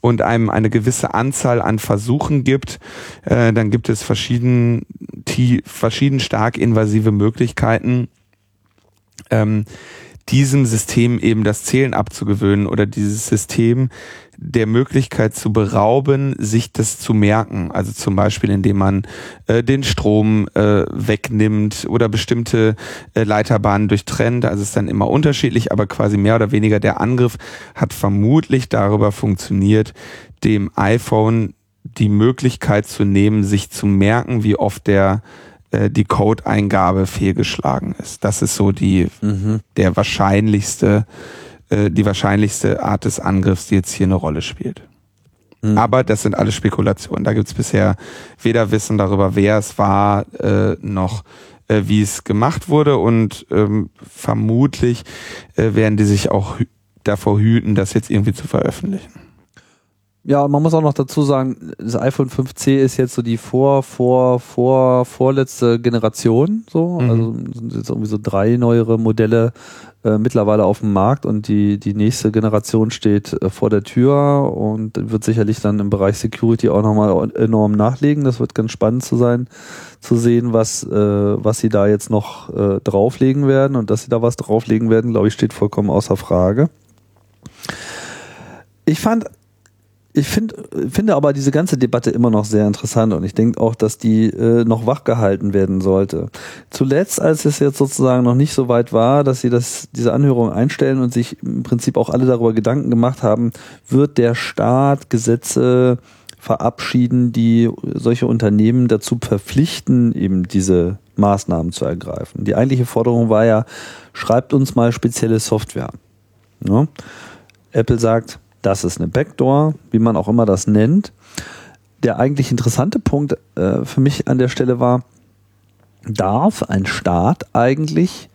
Speaker 2: und einem eine gewisse Anzahl an Versuchen gibt, äh, dann gibt es verschieden, die, verschieden stark invasive Möglichkeiten, ähm, diesem System eben das Zählen abzugewöhnen oder dieses System der Möglichkeit zu berauben, sich das zu merken. Also zum Beispiel, indem man äh, den Strom äh, wegnimmt oder bestimmte äh, Leiterbahnen durchtrennt. Also es ist dann immer unterschiedlich, aber quasi mehr oder weniger der Angriff hat vermutlich darüber funktioniert, dem iPhone die Möglichkeit zu nehmen, sich zu merken, wie oft der äh, die Codeingabe fehlgeschlagen ist. Das ist so die mhm. der wahrscheinlichste äh, die wahrscheinlichste Art des Angriffs, die jetzt hier eine Rolle spielt. Mhm. Aber das sind alles Spekulationen. Da gibt es bisher weder Wissen darüber, wer es war, äh, noch äh, wie es gemacht wurde. Und ähm, vermutlich äh, werden die sich auch davor hüten, das jetzt irgendwie zu veröffentlichen.
Speaker 1: Ja, man muss auch noch dazu sagen, das iPhone 5C ist jetzt so die vor, vor, vor, vorletzte Generation. So, mhm. also sind jetzt irgendwie so drei neuere Modelle äh, mittlerweile auf dem Markt und die, die nächste Generation steht äh, vor der Tür und wird sicherlich dann im Bereich Security auch nochmal enorm nachlegen. Das wird ganz spannend zu sein, zu sehen, was, äh, was sie da jetzt noch äh, drauflegen werden und dass sie da was drauflegen werden, glaube ich, steht vollkommen außer Frage. Ich fand ich find, finde aber diese ganze Debatte immer noch sehr interessant und ich denke auch, dass die äh, noch wachgehalten werden sollte. Zuletzt, als es jetzt sozusagen noch nicht so weit war, dass sie das, diese Anhörung einstellen und sich im Prinzip auch alle darüber Gedanken gemacht haben, wird der Staat Gesetze verabschieden, die solche Unternehmen dazu verpflichten, eben diese Maßnahmen zu ergreifen. Die eigentliche Forderung war ja, schreibt uns mal spezielle Software. Ja? Apple sagt, das ist eine Backdoor, wie man auch immer das nennt. Der eigentlich interessante Punkt äh, für mich an der Stelle war, darf ein Staat eigentlich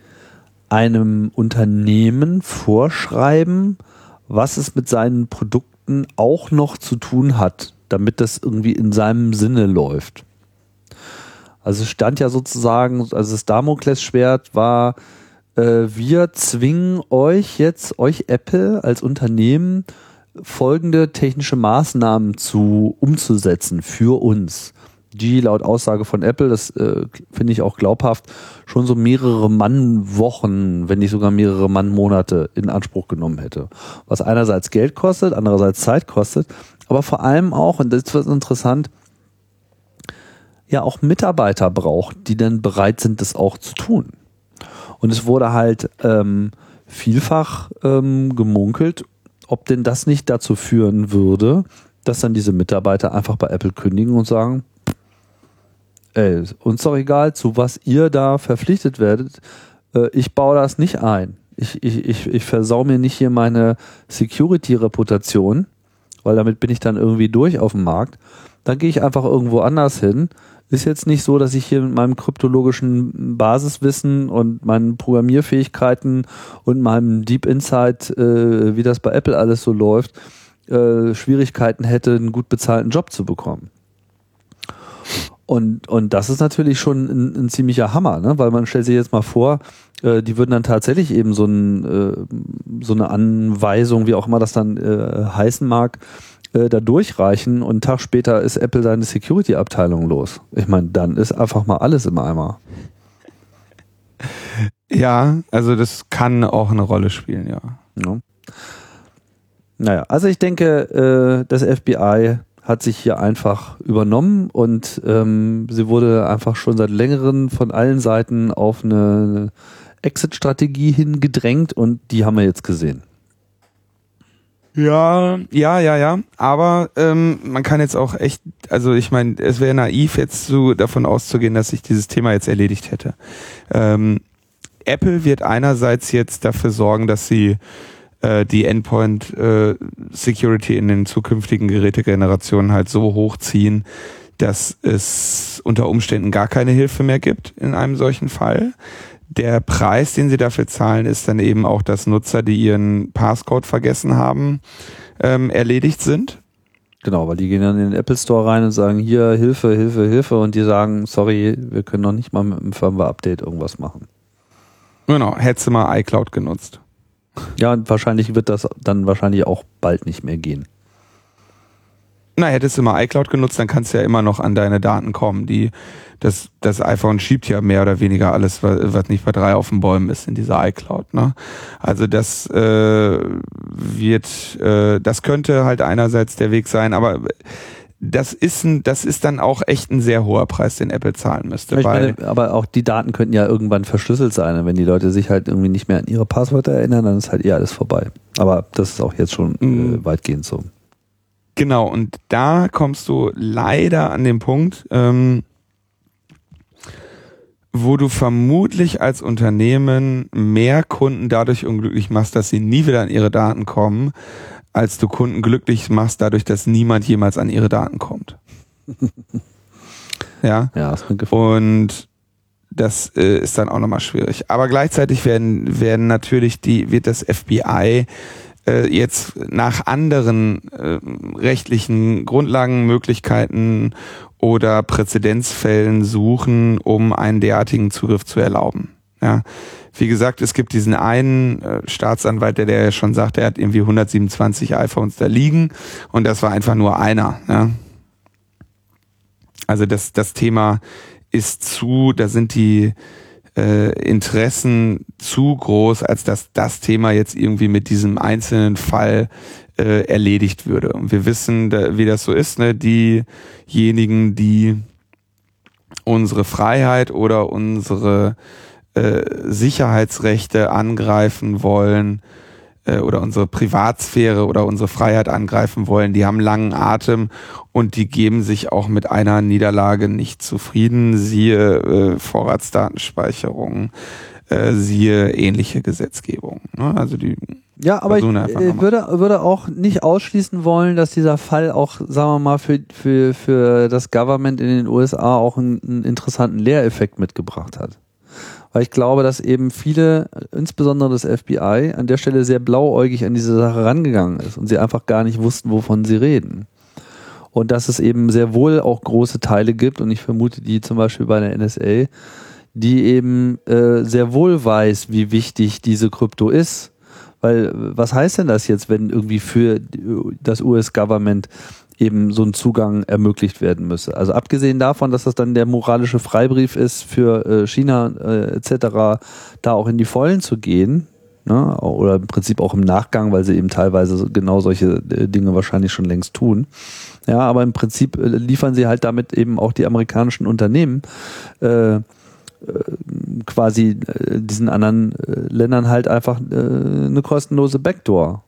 Speaker 1: einem Unternehmen vorschreiben, was es mit seinen Produkten auch noch zu tun hat, damit das irgendwie in seinem Sinne läuft. Also stand ja sozusagen, also das Damoklesschwert war, äh, wir zwingen euch jetzt, euch Apple als Unternehmen, folgende technische Maßnahmen zu umzusetzen für uns, die laut Aussage von Apple, das äh, finde ich auch glaubhaft, schon so mehrere Mannwochen, wenn nicht sogar mehrere Mannmonate in Anspruch genommen hätte. Was einerseits Geld kostet, andererseits Zeit kostet, aber vor allem auch, und das wird interessant, ja auch Mitarbeiter braucht, die dann bereit sind, das auch zu tun. Und es wurde halt ähm, vielfach ähm, gemunkelt ob denn das nicht dazu führen würde, dass dann diese Mitarbeiter einfach bei Apple kündigen und sagen, ey, uns doch egal, zu was ihr da verpflichtet werdet, äh, ich baue das nicht ein. Ich, ich, ich, ich versau mir nicht hier meine Security-Reputation, weil damit bin ich dann irgendwie durch auf dem Markt. Dann gehe ich einfach irgendwo anders hin. Ist jetzt nicht so, dass ich hier mit meinem kryptologischen Basiswissen und meinen Programmierfähigkeiten und meinem Deep Insight, äh, wie das bei Apple alles so läuft, äh, Schwierigkeiten hätte, einen gut bezahlten Job zu bekommen. Und, und das ist natürlich schon ein, ein ziemlicher Hammer, ne? weil man stellt sich jetzt mal vor, äh, die würden dann tatsächlich eben so, ein, äh, so eine Anweisung, wie auch immer das dann äh, heißen mag, äh, da durchreichen und einen Tag später ist Apple seine Security-Abteilung los. Ich meine, dann ist einfach mal alles im Eimer.
Speaker 2: Ja, also das kann auch eine Rolle spielen, ja. ja.
Speaker 1: Naja, also ich denke, äh, das FBI hat sich hier einfach übernommen und ähm, sie wurde einfach schon seit längerem von allen Seiten auf eine Exit-Strategie hingedrängt und die haben wir jetzt gesehen.
Speaker 2: Ja, ja, ja, ja. Aber ähm, man kann jetzt auch echt, also ich meine, es wäre naiv, jetzt so davon auszugehen, dass sich dieses Thema jetzt erledigt hätte. Ähm, Apple wird einerseits jetzt dafür sorgen, dass sie äh, die Endpoint äh, Security in den zukünftigen Gerätegenerationen halt so hochziehen, dass es unter Umständen gar keine Hilfe mehr gibt in einem solchen Fall. Der Preis, den sie dafür zahlen, ist dann eben auch, dass Nutzer, die ihren Passcode vergessen haben, ähm, erledigt sind.
Speaker 1: Genau, weil die gehen dann in den Apple Store rein und sagen, hier, Hilfe, Hilfe, Hilfe. Und die sagen, sorry, wir können noch nicht mal mit einem Firmware-Update irgendwas machen.
Speaker 2: Genau, hättest du mal iCloud genutzt.
Speaker 1: Ja, und wahrscheinlich wird das dann wahrscheinlich auch bald nicht mehr gehen.
Speaker 2: Na, hättest du mal iCloud genutzt, dann kannst du ja immer noch an deine Daten kommen. Die, das, das iPhone schiebt ja mehr oder weniger alles, was nicht bei drei auf den Bäumen ist, in dieser iCloud. Ne? Also das äh, wird, äh, das könnte halt einerseits der Weg sein, aber das ist ein, das ist dann auch echt ein sehr hoher Preis, den Apple zahlen müsste.
Speaker 1: Meine, aber auch die Daten könnten ja irgendwann verschlüsselt sein. Und wenn die Leute sich halt irgendwie nicht mehr an ihre Passwörter erinnern, dann ist halt eh alles vorbei. Aber das ist auch jetzt schon äh, mhm. weitgehend so.
Speaker 2: Genau, und da kommst du leider an den Punkt, ähm, wo du vermutlich als Unternehmen mehr Kunden dadurch unglücklich machst, dass sie nie wieder an ihre Daten kommen, als du Kunden glücklich machst, dadurch, dass niemand jemals an ihre Daten kommt. ja.
Speaker 1: Ja,
Speaker 2: das Und das äh, ist dann auch nochmal schwierig. Aber gleichzeitig werden, werden natürlich die, wird das FBI äh, jetzt nach anderen äh, rechtlichen Grundlagen, Möglichkeiten oder Präzedenzfällen suchen, um einen derartigen Zugriff zu erlauben. Ja. Wie gesagt, es gibt diesen einen äh, Staatsanwalt, der, der schon sagt, er hat irgendwie 127 iPhones da liegen und das war einfach nur einer. Ja. Also das, das Thema ist zu, da sind die äh, Interessen zu groß, als dass das Thema jetzt irgendwie mit diesem einzelnen Fall äh, erledigt würde. Und wir wissen, da, wie das so ist, ne? Diejenigen, die unsere Freiheit oder unsere äh, Sicherheitsrechte angreifen wollen äh, oder unsere Privatsphäre oder unsere Freiheit angreifen wollen, die haben langen Atem und die geben sich auch mit einer Niederlage nicht zufrieden. Siehe äh, Vorratsdatenspeicherung, äh, siehe ähnliche Gesetzgebung. Ne? Also die
Speaker 1: ja, aber ich äh, würde, würde auch nicht ausschließen wollen, dass dieser Fall auch, sagen wir mal, für, für, für das Government in den USA auch einen, einen interessanten Lehreffekt mitgebracht hat weil ich glaube, dass eben viele, insbesondere das FBI, an der Stelle sehr blauäugig an diese Sache rangegangen ist und sie einfach gar nicht wussten, wovon sie reden. Und dass es eben sehr wohl auch große Teile gibt, und ich vermute die zum Beispiel bei der NSA, die eben äh, sehr wohl weiß, wie wichtig diese Krypto ist. Weil was heißt denn das jetzt, wenn irgendwie für das US-Government eben so ein Zugang ermöglicht werden müsse. Also abgesehen davon, dass das dann der moralische Freibrief ist für äh, China äh, etc., da auch in die Vollen zu gehen, ne? oder im Prinzip auch im Nachgang, weil sie eben teilweise genau solche äh, Dinge wahrscheinlich schon längst tun. Ja, aber im Prinzip äh, liefern sie halt damit eben auch die amerikanischen Unternehmen äh, quasi diesen anderen Ländern halt einfach eine kostenlose Backdoor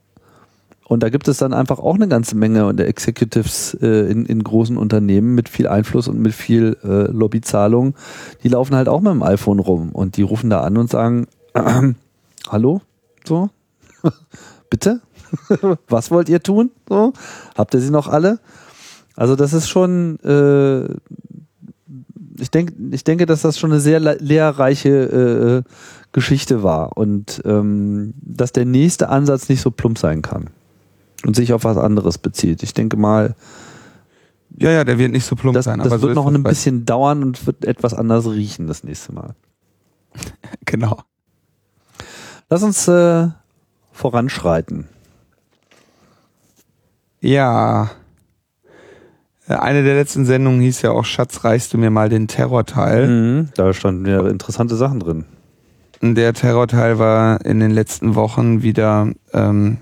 Speaker 1: Und da gibt es dann einfach auch eine ganze Menge der Executives äh, in, in großen Unternehmen mit viel Einfluss und mit viel äh, Lobbyzahlung. Die laufen halt auch mit dem iPhone rum und die rufen da an und sagen, äh, hallo, so, bitte, was wollt ihr tun? So, habt ihr sie noch alle? Also das ist schon, äh, ich denke, ich denke, dass das schon eine sehr lehrreiche äh, Geschichte war und ähm, dass der nächste Ansatz nicht so plump sein kann und sich auf was anderes bezieht. Ich denke mal.
Speaker 2: Ja, ja, der wird nicht so plump
Speaker 1: das,
Speaker 2: sein.
Speaker 1: Das
Speaker 2: aber
Speaker 1: wird
Speaker 2: so
Speaker 1: noch ein bisschen dauern und wird etwas anders riechen das nächste Mal.
Speaker 2: genau.
Speaker 1: Lass uns äh, voranschreiten.
Speaker 2: Ja. Äh, eine der letzten Sendungen hieß ja auch Schatz, reichst du mir mal den Terrorteil.
Speaker 1: Mhm, da standen ja interessante Sachen drin.
Speaker 2: Der Terrorteil war in den letzten Wochen wieder ähm,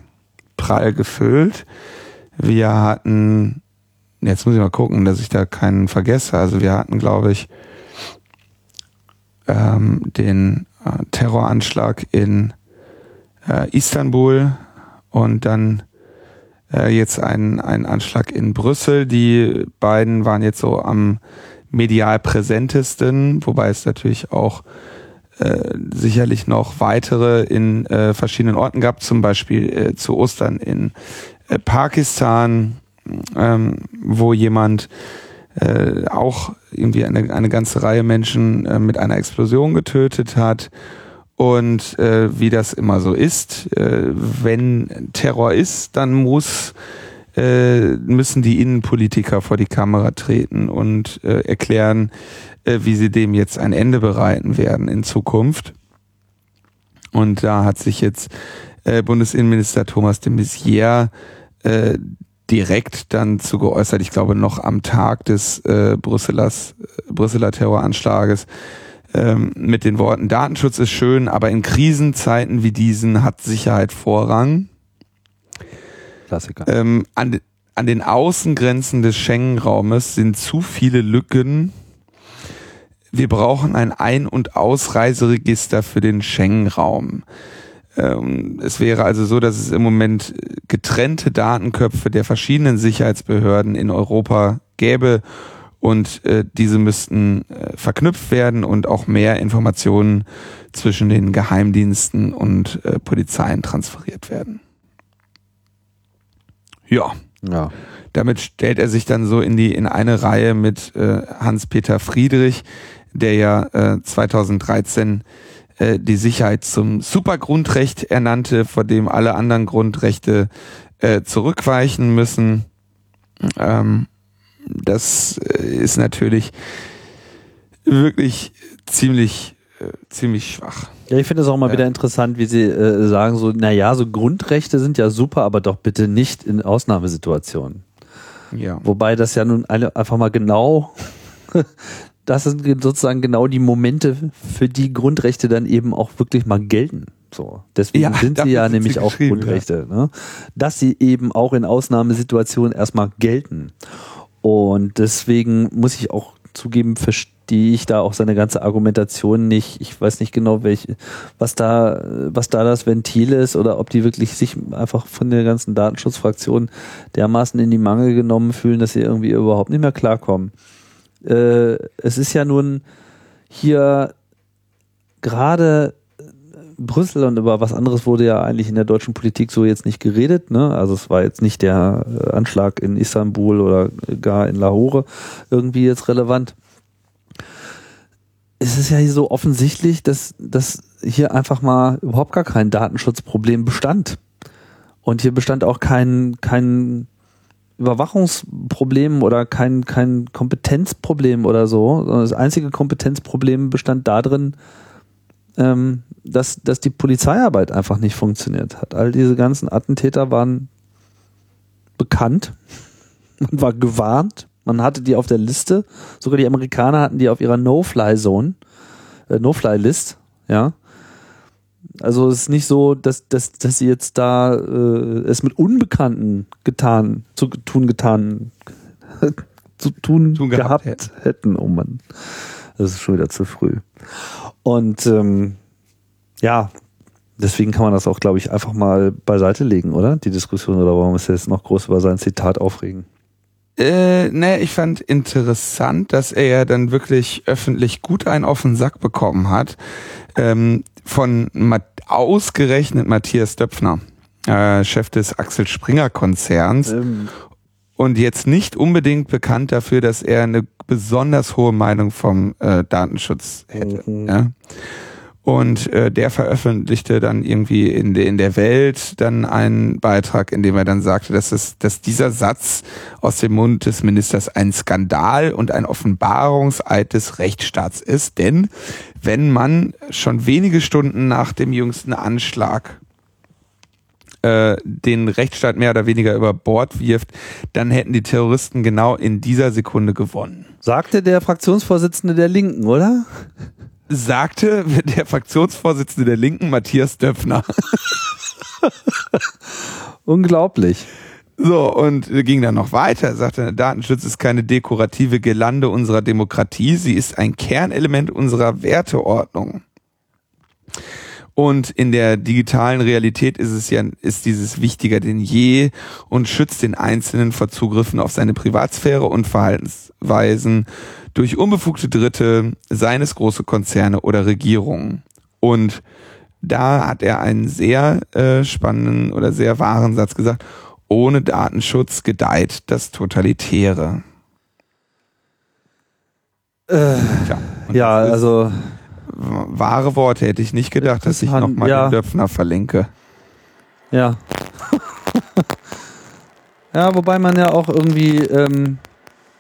Speaker 2: prall gefüllt. Wir hatten, jetzt muss ich mal gucken, dass ich da keinen vergesse. Also wir hatten, glaube ich, ähm, den äh, Terroranschlag in äh, Istanbul und dann äh, jetzt ein, ein Anschlag in Brüssel. Die beiden waren jetzt so am medial präsentesten, wobei es natürlich auch äh, sicherlich noch weitere in äh, verschiedenen Orten gab, zum Beispiel äh, zu Ostern in äh, Pakistan, ähm, wo jemand äh, auch irgendwie eine, eine ganze Reihe Menschen äh, mit einer Explosion getötet hat. Und äh, wie das immer so ist, äh, wenn Terror ist, dann muss äh, müssen die Innenpolitiker vor die Kamera treten und äh, erklären, äh, wie sie dem jetzt ein Ende bereiten werden in Zukunft. Und da hat sich jetzt äh, Bundesinnenminister Thomas de Maizière äh, direkt dann zu geäußert, ich glaube noch am Tag des äh, Brüsselers, Brüsseler Terroranschlages, ähm, mit den Worten, Datenschutz ist schön, aber in Krisenzeiten wie diesen hat Sicherheit Vorrang.
Speaker 1: Klassiker.
Speaker 2: Ähm, an, an den Außengrenzen des Schengen-Raumes sind zu viele Lücken wir brauchen ein Ein- und Ausreiseregister für den Schengen-Raum. Ähm, es wäre also so, dass es im Moment getrennte Datenköpfe der verschiedenen Sicherheitsbehörden in Europa gäbe und äh, diese müssten äh, verknüpft werden und auch mehr Informationen zwischen den Geheimdiensten und äh, Polizeien transferiert werden. Ja.
Speaker 1: Ja.
Speaker 2: Damit stellt er sich dann so in die in eine Reihe mit Hans-Peter Friedrich, der ja äh, 2013 äh, die Sicherheit zum Supergrundrecht ernannte, vor dem alle anderen Grundrechte äh, zurückweichen müssen. Ähm, das äh, ist natürlich wirklich ziemlich, äh, ziemlich schwach.
Speaker 1: Ja, ich finde es auch mal ja. wieder interessant, wie Sie äh, sagen, so, naja, so Grundrechte sind ja super, aber doch bitte nicht in Ausnahmesituationen.
Speaker 2: Ja.
Speaker 1: Wobei das ja nun eine, einfach mal genau das sind sozusagen genau die Momente, für die Grundrechte dann eben auch wirklich mal gelten. So. Deswegen ja, sind sie ja sind nämlich sie auch Grundrechte, ja. ne? dass sie eben auch in Ausnahmesituationen erstmal gelten. Und deswegen muss ich auch zugeben, verstehe ich da auch seine ganze Argumentation nicht. Ich weiß nicht genau, welche, was da, was da das Ventil ist oder ob die wirklich sich einfach von der ganzen Datenschutzfraktion dermaßen in die Mangel genommen fühlen, dass sie irgendwie überhaupt nicht mehr klarkommen äh, es ist ja nun hier gerade Brüssel und über was anderes wurde ja eigentlich in der deutschen Politik so jetzt nicht geredet. Ne? Also es war jetzt nicht der äh, Anschlag in Istanbul oder gar in Lahore irgendwie jetzt relevant. Es ist ja hier so offensichtlich, dass, dass hier einfach mal überhaupt gar kein Datenschutzproblem bestand. Und hier bestand auch kein, kein Überwachungsproblem oder kein, kein Kompetenzproblem oder so, sondern das einzige Kompetenzproblem bestand darin, ähm, dass, dass die Polizeiarbeit einfach nicht funktioniert hat. All diese ganzen Attentäter waren bekannt, man war gewarnt, man hatte die auf der Liste, sogar die Amerikaner hatten die auf ihrer No-Fly-Zone, äh, No-Fly-List, ja. Also es ist nicht so, dass, dass, dass sie jetzt da äh, es mit Unbekannten getan, zu tun getan, zu tun, tun gehabt, gehabt hätten. Oh Mann, das ist schon wieder zu früh. Und ähm, ja, Deswegen kann man das auch, glaube ich, einfach mal beiseite legen, oder? Die Diskussion, oder warum ist jetzt noch groß über sein Zitat aufregen?
Speaker 2: Äh, ne, ich fand interessant, dass er ja dann wirklich öffentlich gut einen auf den Sack bekommen hat ähm, von Ma ausgerechnet Matthias Döpfner, äh, Chef des Axel Springer Konzerns
Speaker 1: Ähm,
Speaker 2: und jetzt nicht unbedingt bekannt dafür, dass er eine besonders hohe Meinung vom äh, Datenschutz hätte.
Speaker 1: Mhm.
Speaker 2: Ja? Und äh, der veröffentlichte dann irgendwie in, de, in der Welt dann einen Beitrag, in dem er dann sagte, dass, es, dass dieser Satz aus dem Mund des Ministers ein Skandal und ein Offenbarungseid des Rechtsstaats ist. Denn wenn man schon wenige Stunden nach dem jüngsten Anschlag äh, den Rechtsstaat mehr oder weniger über Bord wirft, dann hätten die Terroristen genau in dieser Sekunde gewonnen.
Speaker 1: sagte der Fraktionsvorsitzende der Linken, oder?
Speaker 2: Sagte der Fraktionsvorsitzende der Linken, Matthias Döpfner.
Speaker 1: Unglaublich.
Speaker 2: So, und ging dann noch weiter, Er sagte, Datenschutz ist keine dekorative Gelande unserer Demokratie, sie ist ein Kernelement unserer Werteordnung. Und in der digitalen Realität ist es ja, ist dieses wichtiger denn je und schützt den Einzelnen vor Zugriffen auf seine Privatsphäre und Verhaltensweisen durch unbefugte Dritte, seines große Konzerne oder Regierungen. Und da hat er einen sehr äh, spannenden oder sehr wahren Satz gesagt. Ohne Datenschutz gedeiht das Totalitäre.
Speaker 1: Äh,
Speaker 2: Tja,
Speaker 1: ja, also
Speaker 2: wahre Worte hätte ich nicht gedacht, dass ich nochmal
Speaker 1: ja.
Speaker 2: den Döpfner verlinke.
Speaker 1: Ja. ja, wobei man ja auch irgendwie ähm,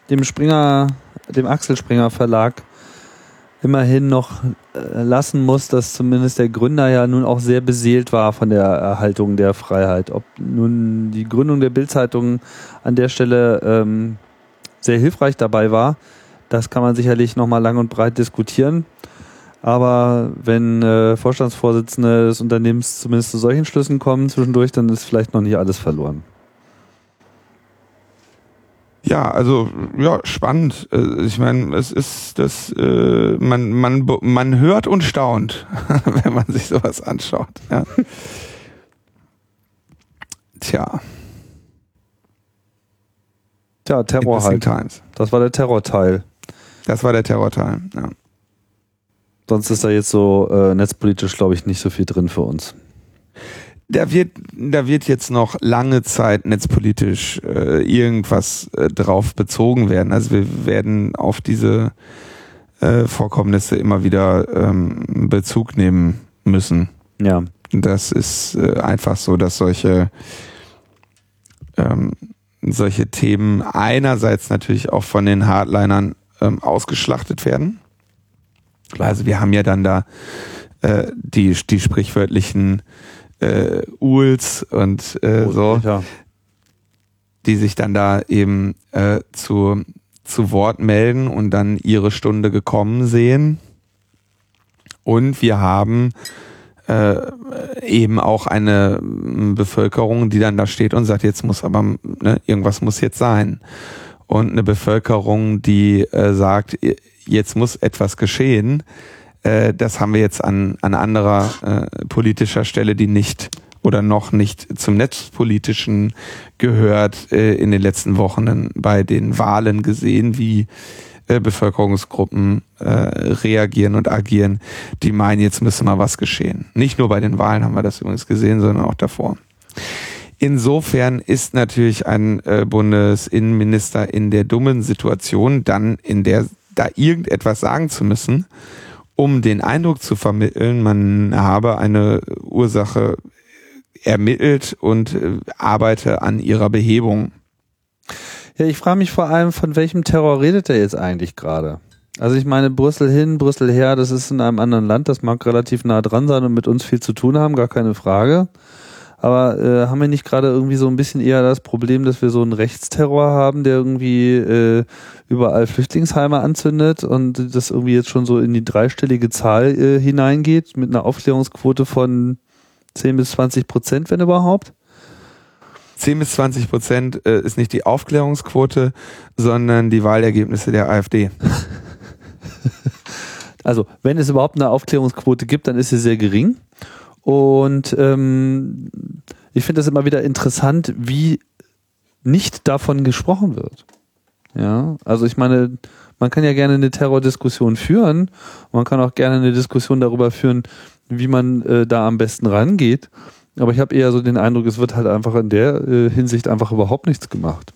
Speaker 1: dem Springer, dem Axel Springer Verlag immerhin noch äh, lassen muss, dass zumindest der Gründer ja nun auch sehr beseelt war von der Erhaltung der Freiheit. Ob nun die Gründung der Bildzeitung an der Stelle ähm, sehr hilfreich dabei war, das kann man sicherlich nochmal lang und breit diskutieren. Aber wenn äh, Vorstandsvorsitzende des Unternehmens zumindest zu solchen Schlüssen kommen zwischendurch, dann ist vielleicht noch nicht alles verloren.
Speaker 2: Ja, also ja, spannend. Äh, Ich meine, es ist das, äh, man, man, man hört und staunt, wenn man sich sowas anschaut. Ja. Tja,
Speaker 1: Tja, Terror halt.
Speaker 2: Times.
Speaker 1: Das war der Terrorteil.
Speaker 2: Das war der Terrorteil. Ja.
Speaker 1: Sonst ist da jetzt so äh, netzpolitisch, glaube ich, nicht so viel drin für uns.
Speaker 2: Da wird, da wird jetzt noch lange Zeit netzpolitisch äh, irgendwas äh, drauf bezogen werden. Also wir werden auf diese äh, Vorkommnisse immer wieder ähm, Bezug nehmen müssen.
Speaker 1: Ja.
Speaker 2: Das ist äh, einfach so, dass solche ähm, solche Themen einerseits natürlich auch von den Hardlinern ähm, ausgeschlachtet werden. Also wir haben ja dann da äh, die, die sprichwörtlichen äh, Uls und äh, so, die sich dann da eben äh, zu, zu Wort melden und dann ihre Stunde gekommen sehen. Und wir haben äh, eben auch eine m, Bevölkerung, die dann da steht und sagt, jetzt muss aber, ne, irgendwas muss jetzt sein. Und eine Bevölkerung, die äh, sagt, jetzt muss etwas geschehen. Äh, das haben wir jetzt an, an anderer äh, politischer Stelle, die nicht oder noch nicht zum Netzpolitischen gehört, äh, in den letzten Wochen bei den Wahlen gesehen, wie äh, Bevölkerungsgruppen äh, reagieren und agieren, die meinen, jetzt müsse mal was geschehen. Nicht nur bei den Wahlen haben wir das übrigens gesehen, sondern auch davor. Insofern ist natürlich ein äh, Bundesinnenminister in der dummen Situation, dann in der da irgendetwas sagen zu müssen, um den Eindruck zu vermitteln, man habe eine Ursache ermittelt und äh, arbeite an ihrer Behebung.
Speaker 1: Ja, ich frage mich vor allem, von welchem Terror redet er jetzt eigentlich gerade? Also ich meine, Brüssel hin, Brüssel her, das ist in einem anderen Land, das mag relativ nah dran sein und mit uns viel zu tun haben, gar keine Frage. Aber äh, haben wir nicht gerade irgendwie so ein bisschen eher das Problem, dass wir so einen Rechtsterror haben, der irgendwie äh, überall Flüchtlingsheime anzündet und das irgendwie jetzt schon so in die dreistellige Zahl äh, hineingeht mit einer Aufklärungsquote von 10 bis 20 Prozent, wenn überhaupt?
Speaker 2: 10 bis 20 Prozent äh, ist nicht die Aufklärungsquote, sondern die Wahlergebnisse der AfD.
Speaker 1: Also, wenn es überhaupt eine Aufklärungsquote gibt, dann ist sie sehr gering. Und ähm, ich finde es immer wieder interessant, wie nicht davon gesprochen wird. Ja, also ich meine, man kann ja gerne eine Terrordiskussion führen. Man kann auch gerne eine Diskussion darüber führen, wie man äh, da am besten rangeht. Aber ich habe eher so den Eindruck, es wird halt einfach in der äh, Hinsicht einfach überhaupt nichts gemacht.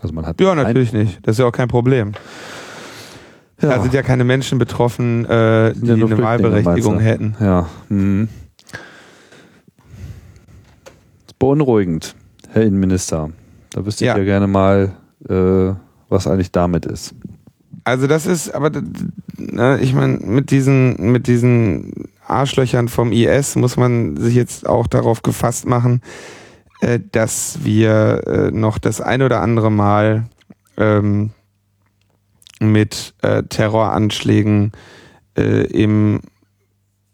Speaker 2: Also man hat ja, natürlich nicht. Das ist ja auch kein Problem. Ja. Da sind ja keine Menschen betroffen, äh, die eine Wahlberechtigung hätten.
Speaker 1: Ja. Hm. Beunruhigend, Herr Innenminister. Da wüsste ich ja, ja gerne mal, äh, was eigentlich damit ist.
Speaker 2: Also das ist, aber ne, ich meine, mit diesen, mit diesen Arschlöchern vom IS muss man sich jetzt auch darauf gefasst machen, äh, dass wir äh, noch das ein oder andere Mal ähm, mit äh, Terroranschlägen äh, im,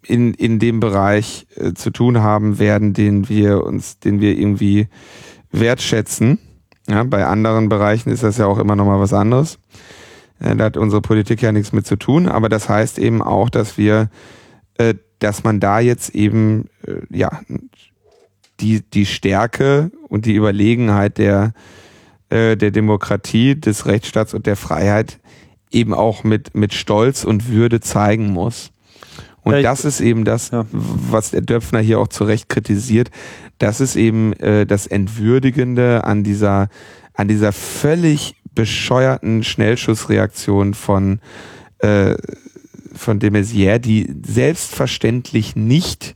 Speaker 2: in, in dem Bereich äh, zu tun haben werden, den wir uns, den wir irgendwie wertschätzen. Ja, bei anderen Bereichen ist das ja auch immer noch mal was anderes. Äh, da hat unsere Politik ja nichts mit zu tun, aber das heißt eben auch, dass wir, äh, dass man da jetzt eben äh, ja die die Stärke und die Überlegenheit der der Demokratie, des Rechtsstaats und der Freiheit eben auch mit mit Stolz und Würde zeigen muss. Und ja, das ist eben das, ja. was der Döpfner hier auch zu Recht kritisiert. Das ist eben äh, das Entwürdigende an dieser, an dieser völlig bescheuerten Schnellschussreaktion von, äh, von de Maizière, die selbstverständlich nicht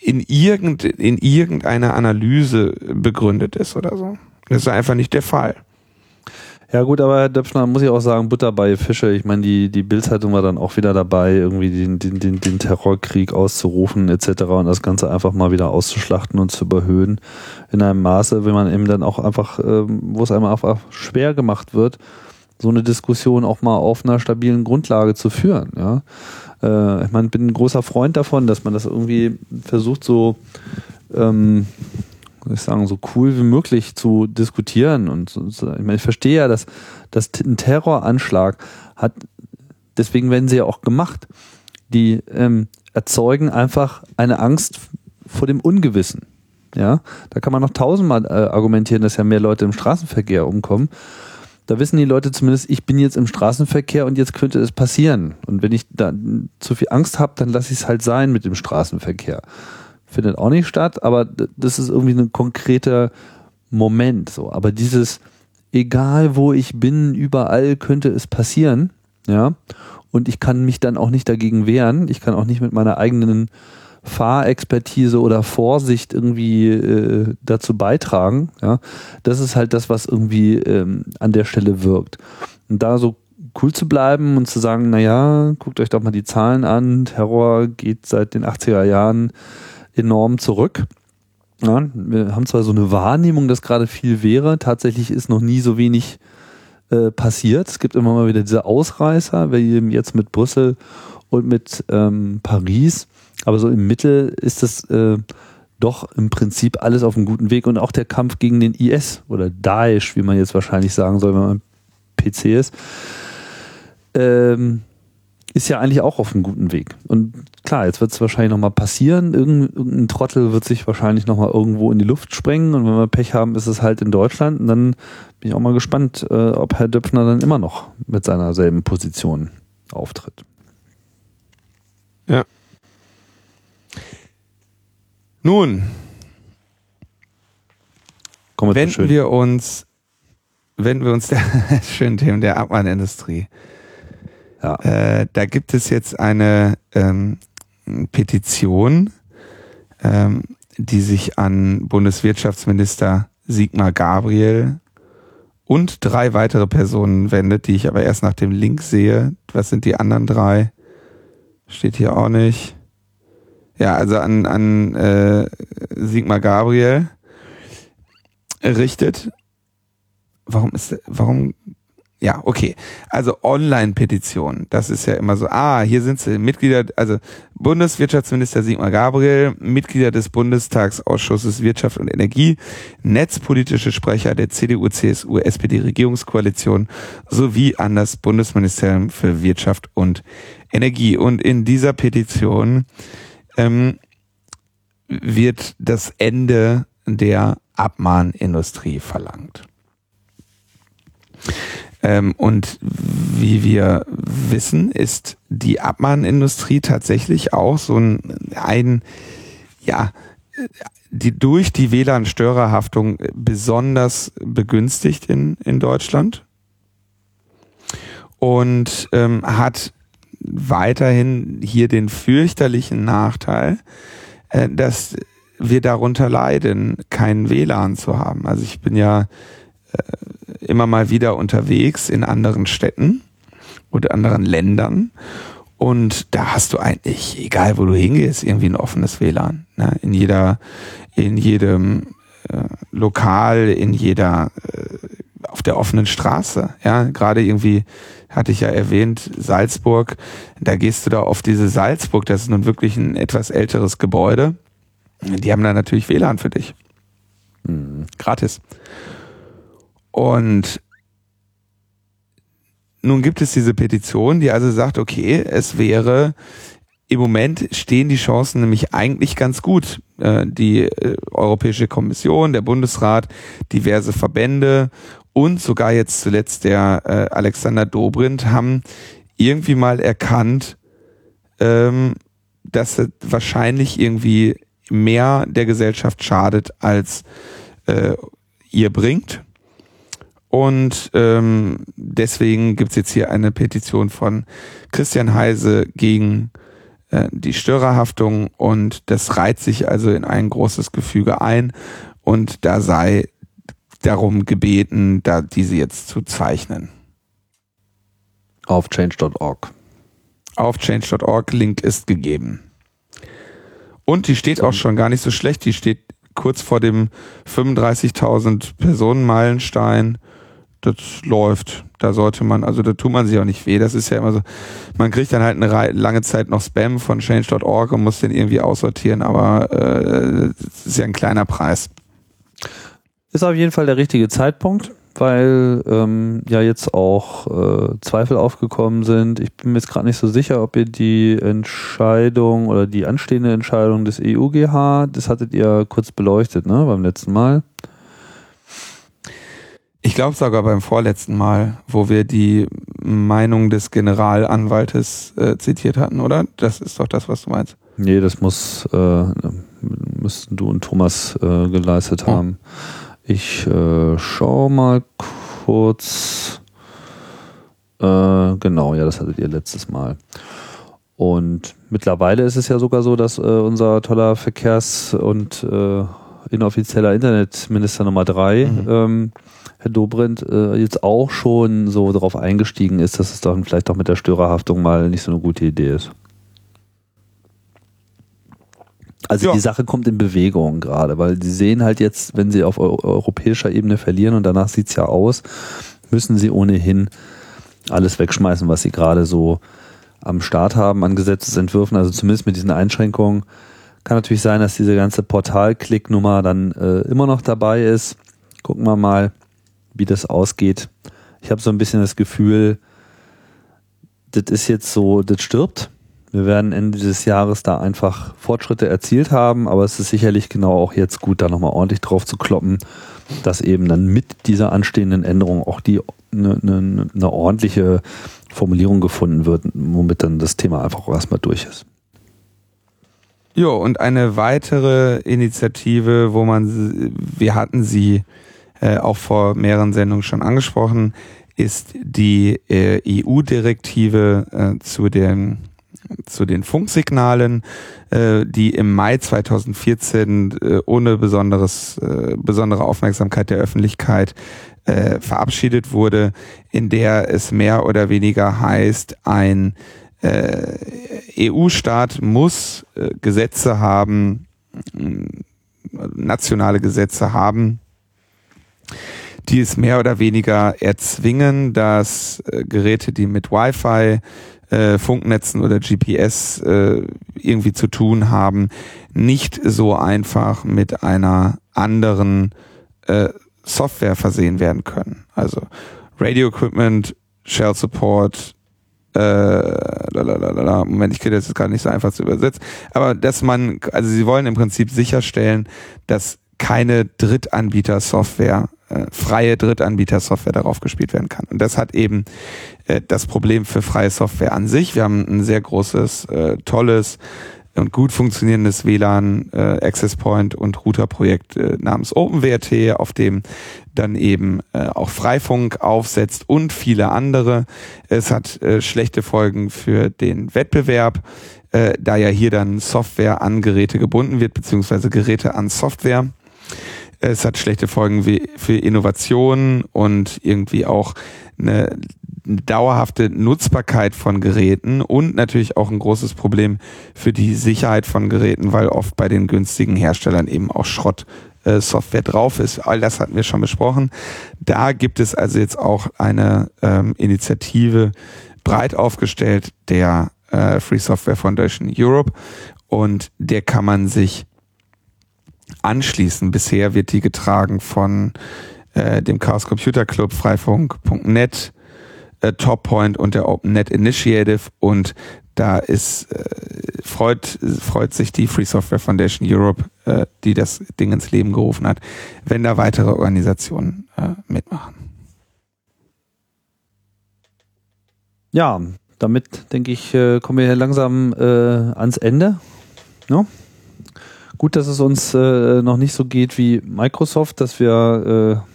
Speaker 2: in, irgend, in irgendeiner Analyse begründet ist oder so. Das ist einfach nicht der Fall.
Speaker 1: Ja gut, aber Herr Döpfner muss ich auch sagen, Butter bei Fische. Ich meine, die, die Bildzeitung war dann auch wieder dabei, irgendwie den, den, den, den Terrorkrieg auszurufen etc. und das Ganze einfach mal wieder auszuschlachten und zu überhöhen in einem Maße, wenn man eben dann auch einfach, ähm, wo es einem einfach schwer gemacht wird, so eine Diskussion auch mal auf einer stabilen Grundlage zu führen. Ja? Äh, ich meine, bin ein großer Freund davon, dass man das irgendwie versucht so ähm, ich sagen, so cool wie möglich zu diskutieren. Und ich meine, ich verstehe ja, dass, dass ein Terroranschlag hat, deswegen werden sie ja auch gemacht. Die ähm, erzeugen einfach eine Angst vor dem Ungewissen. Ja, da kann man noch tausendmal äh, argumentieren, dass ja mehr Leute im Straßenverkehr umkommen. Da wissen die Leute zumindest, ich bin jetzt im Straßenverkehr und jetzt könnte es passieren. Und wenn ich da zu viel Angst habe, dann lasse ich es halt sein mit dem Straßenverkehr findet auch nicht statt, aber das ist irgendwie ein konkreter Moment so. Aber dieses, egal wo ich bin, überall könnte es passieren, ja, und ich kann mich dann auch nicht dagegen wehren, ich kann auch nicht mit meiner eigenen Fahrexpertise oder Vorsicht irgendwie äh, dazu beitragen, ja, das ist halt das, was irgendwie ähm, an der Stelle wirkt. Und da so cool zu bleiben und zu sagen, naja, guckt euch doch mal die Zahlen an, Terror geht seit den 80er Jahren enorm zurück. Ja, wir haben zwar so eine Wahrnehmung, dass gerade viel wäre, tatsächlich ist noch nie so wenig äh, passiert. Es gibt immer mal wieder diese Ausreißer, wie eben jetzt mit Brüssel und mit ähm, Paris. Aber so im Mittel ist das äh, doch im Prinzip alles auf einem guten Weg und auch der Kampf gegen den IS oder Daesh, wie man jetzt wahrscheinlich sagen soll, wenn man PC ist. Ähm, ist ja eigentlich auch auf einem guten Weg. Und klar, jetzt wird es wahrscheinlich nochmal passieren. Irgendein Trottel wird sich wahrscheinlich nochmal irgendwo in die Luft sprengen. Und wenn wir Pech haben, ist es halt in Deutschland. Und dann bin ich auch mal gespannt, äh, ob Herr Döpfner dann immer noch mit seiner selben Position auftritt.
Speaker 2: Ja. Nun, wir wenden wir uns, wenden wir uns der schönen Themen der Abmahnindustrie. Ja. Äh, da gibt es jetzt eine ähm, Petition, ähm, die sich an Bundeswirtschaftsminister Sigmar Gabriel und drei weitere Personen wendet, die ich aber erst nach dem Link sehe. Was sind die anderen drei? Steht hier auch nicht. Ja, also an, an äh, Sigmar Gabriel richtet. Warum ist warum ja, okay. Also Online-Petition, das ist ja immer so, ah, hier sind sie, Mitglieder, also Bundeswirtschaftsminister Sigmar Gabriel, Mitglieder des Bundestagsausschusses Wirtschaft und Energie, netzpolitische Sprecher der CDU, CSU, SPD Regierungskoalition sowie an das Bundesministerium für Wirtschaft und Energie. Und in dieser Petition ähm, wird das Ende der Abmahnindustrie verlangt. Ähm, und wie wir wissen, ist die Abmahnindustrie tatsächlich auch so ein, ein ja, die durch die WLAN-Störerhaftung besonders begünstigt in, in Deutschland und ähm, hat weiterhin hier den fürchterlichen Nachteil, äh, dass wir darunter leiden, kein WLAN zu haben. Also ich bin ja äh, immer mal wieder unterwegs in anderen Städten oder anderen Ländern. Und da hast du eigentlich, egal wo du hingehst, irgendwie ein offenes WLAN. Ne? In jeder, in jedem äh, Lokal, in jeder, äh, auf der offenen Straße. Ja, gerade irgendwie hatte ich ja erwähnt, Salzburg. Da gehst du da auf diese Salzburg. Das ist nun wirklich ein etwas älteres Gebäude. Die haben da natürlich WLAN für dich. Mhm. Gratis. Und nun gibt es diese Petition, die also sagt, okay, es wäre im Moment stehen die Chancen nämlich eigentlich ganz gut. Äh, die äh, Europäische Kommission, der Bundesrat, diverse Verbände und sogar jetzt zuletzt der äh, Alexander Dobrindt haben irgendwie mal erkannt, ähm, dass es wahrscheinlich irgendwie mehr der Gesellschaft schadet, als ihr bringt und ähm, deswegen gibt's jetzt hier eine Petition von Christian Heise gegen äh, die Störerhaftung und das reiht sich also in ein großes Gefüge ein und da sei darum gebeten, da diese jetzt zu zeichnen.
Speaker 1: Auf change.org.
Speaker 2: Auf change.org, Link ist gegeben. Und die steht auch schon gar nicht so schlecht, die steht kurz vor dem 35.000 Personen Meilenstein das läuft. Da sollte man, also da tut man sich auch nicht weh. Das ist ja immer so, man kriegt dann halt eine lange Zeit noch Spam von change.org und muss den irgendwie aussortieren, aber äh, das ist ja ein kleiner Preis.
Speaker 1: Ist auf jeden Fall der richtige Zeitpunkt, weil ähm, ja jetzt auch äh, Zweifel aufgekommen sind. Ich bin mir jetzt gerade nicht so sicher, ob ihr die Entscheidung oder die anstehende Entscheidung des EUGH, das hattet ihr kurz beleuchtet, ne, beim letzten Mal.
Speaker 2: Ich glaube sogar beim vorletzten Mal, wo wir die Meinung des Generalanwaltes äh, zitiert hatten, oder? Das ist doch das, was du meinst.
Speaker 1: Nee, das muss äh, müssten du und Thomas äh, geleistet oh. haben. Ich äh, schau mal kurz. Äh, genau, ja, das hattet ihr letztes Mal. Und mittlerweile ist es ja sogar so, dass äh, unser toller Verkehrs- und äh, inoffizieller Internetminister Nummer drei mhm. ähm, Herr Dobrindt äh, jetzt auch schon so darauf eingestiegen ist, dass es dann vielleicht auch mit der Störerhaftung mal nicht so eine gute Idee ist. Also ja. die Sache kommt in Bewegung gerade, weil sie sehen halt jetzt, wenn sie auf europäischer Ebene verlieren und danach sieht es ja aus, müssen sie ohnehin alles wegschmeißen, was sie gerade so am Start haben an Gesetzesentwürfen, also zumindest mit diesen Einschränkungen. Kann natürlich sein, dass diese ganze Portal-Klick-Nummer dann äh, immer noch dabei ist. Gucken wir mal wie das ausgeht. Ich habe so ein bisschen das Gefühl, das ist jetzt so, das stirbt. Wir werden Ende des Jahres da einfach Fortschritte erzielt haben, aber es ist sicherlich genau auch jetzt gut, da nochmal ordentlich drauf zu kloppen, dass eben dann mit dieser anstehenden Änderung auch die eine ne, ne ordentliche Formulierung gefunden wird, womit dann das Thema einfach auch erstmal durch ist.
Speaker 2: Jo, und eine weitere Initiative, wo man, wir hatten sie äh, auch vor mehreren Sendungen schon angesprochen, ist die äh, EU-Direktive äh, zu den zu den Funksignalen, äh, die im Mai 2014 äh, ohne besonderes, äh, besondere Aufmerksamkeit der Öffentlichkeit äh, verabschiedet wurde, in der es mehr oder weniger heißt, ein äh, EU-Staat muss äh, Gesetze haben, nationale Gesetze haben, die es mehr oder weniger erzwingen, dass äh, Geräte, die mit Wi-Fi äh, Funknetzen oder GPS äh, irgendwie zu tun haben, nicht so einfach mit einer anderen äh, Software versehen werden können. Also Radio Equipment, Shell Support, äh, lalalala. Moment, ich kriege das jetzt gar nicht so einfach zu übersetzen. Aber dass man, also sie wollen im Prinzip sicherstellen, dass keine Drittanbieter-Software, äh, freie Drittanbieter-Software darauf gespielt werden kann. Und das hat eben äh, das Problem für freie Software an sich. Wir haben ein sehr großes, äh, tolles und gut funktionierendes WLAN, äh, Access Point und Router-Projekt äh, namens OpenWrt, auf dem dann eben äh, auch Freifunk aufsetzt und viele andere. Es hat äh, schlechte Folgen für den Wettbewerb, äh, da ja hier dann Software an Geräte gebunden wird, beziehungsweise Geräte an Software. Es hat schlechte Folgen wie für Innovation und irgendwie auch eine dauerhafte Nutzbarkeit von Geräten und natürlich auch ein großes Problem für die Sicherheit von Geräten, weil oft bei den günstigen Herstellern eben auch Schrott äh, Software drauf ist. All das hatten wir schon besprochen. Da gibt es also jetzt auch eine ähm, Initiative breit aufgestellt der äh, Free Software Foundation Europe und der kann man sich anschließen. Bisher wird die getragen von äh, dem Chaos Computer Club, Freifunk.net, äh, Toppoint und der OpenNet Initiative und da ist äh, freut freut sich die Free Software Foundation Europe, äh, die das Ding ins Leben gerufen hat, wenn da weitere Organisationen äh, mitmachen.
Speaker 1: Ja, damit denke ich, äh, kommen wir langsam äh, ans Ende. No? Gut, dass es uns äh, noch nicht so geht wie Microsoft, dass wir äh,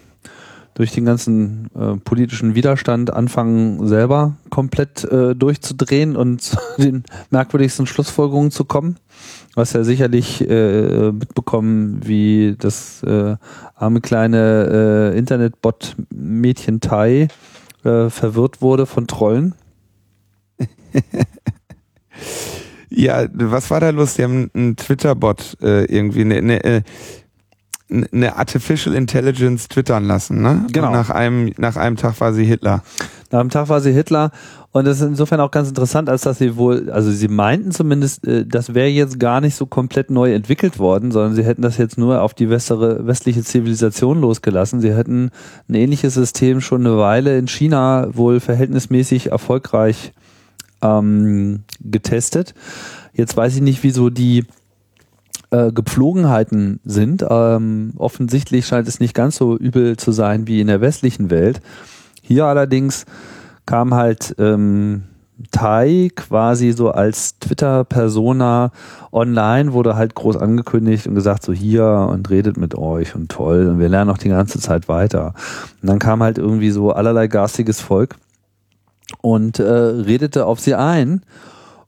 Speaker 1: durch den ganzen äh, politischen Widerstand anfangen, selber komplett äh, durchzudrehen und zu den merkwürdigsten Schlussfolgerungen zu kommen. Was ja sicherlich äh, mitbekommen, wie das äh, arme kleine äh, Internetbot-Mädchen Tai äh, verwirrt wurde von Trollen.
Speaker 2: ja, was war da los? Die haben einen Twitter-Bot äh, irgendwie, eine, eine, äh, eine Artificial Intelligence twittern lassen, ne?
Speaker 1: Genau.
Speaker 2: Und nach einem, nach einem Tag war sie Hitler.
Speaker 1: Nach einem Tag war sie Hitler und das ist insofern auch ganz interessant, als dass sie wohl, also sie meinten zumindest, äh, das wäre jetzt gar nicht so komplett neu entwickelt worden, sondern sie hätten das jetzt nur auf die westere, westliche Zivilisation losgelassen. Sie hätten ein ähnliches System schon eine Weile in China wohl verhältnismäßig erfolgreich ähm, getestet. Jetzt weiß ich nicht, wieso die äh, Gepflogenheiten sind. Ähm, offensichtlich scheint es nicht ganz so übel zu sein wie in der westlichen Welt. Hier allerdings kam halt ähm, Tai quasi so als Twitter-Persona online, wurde halt groß angekündigt und gesagt, so hier und redet mit euch und toll und wir lernen auch die ganze Zeit weiter. Und dann kam halt irgendwie so allerlei garstiges Volk und äh, redete auf sie ein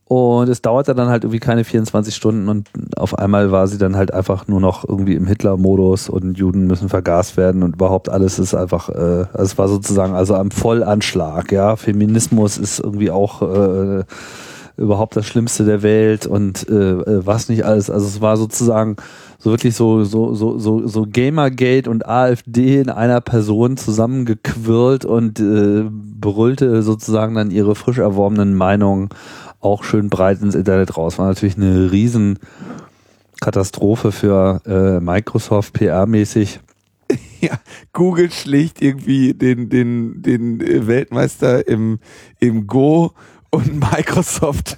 Speaker 1: und es dauerte dann halt irgendwie keine 24 Stunden und auf einmal war sie dann halt einfach nur noch irgendwie im Hitler-Modus und Juden müssen vergast werden und überhaupt alles ist einfach, äh, also es war sozusagen also am Vollanschlag, ja. Feminismus ist irgendwie auch äh, überhaupt das Schlimmste der Welt und äh, äh was nicht alles. Also es war sozusagen so wirklich so, so, so, so, so Gamergate und AfD in einer Person zusammengequirlt und äh, brüllte sozusagen dann ihre frisch erworbenen Meinungen auch schön breit ins Internet raus. War natürlich eine riesen Katastrophe für äh, Microsoft PR-mäßig.
Speaker 2: Ja, Google schlägt irgendwie den, den, den Weltmeister im, im Go und Microsoft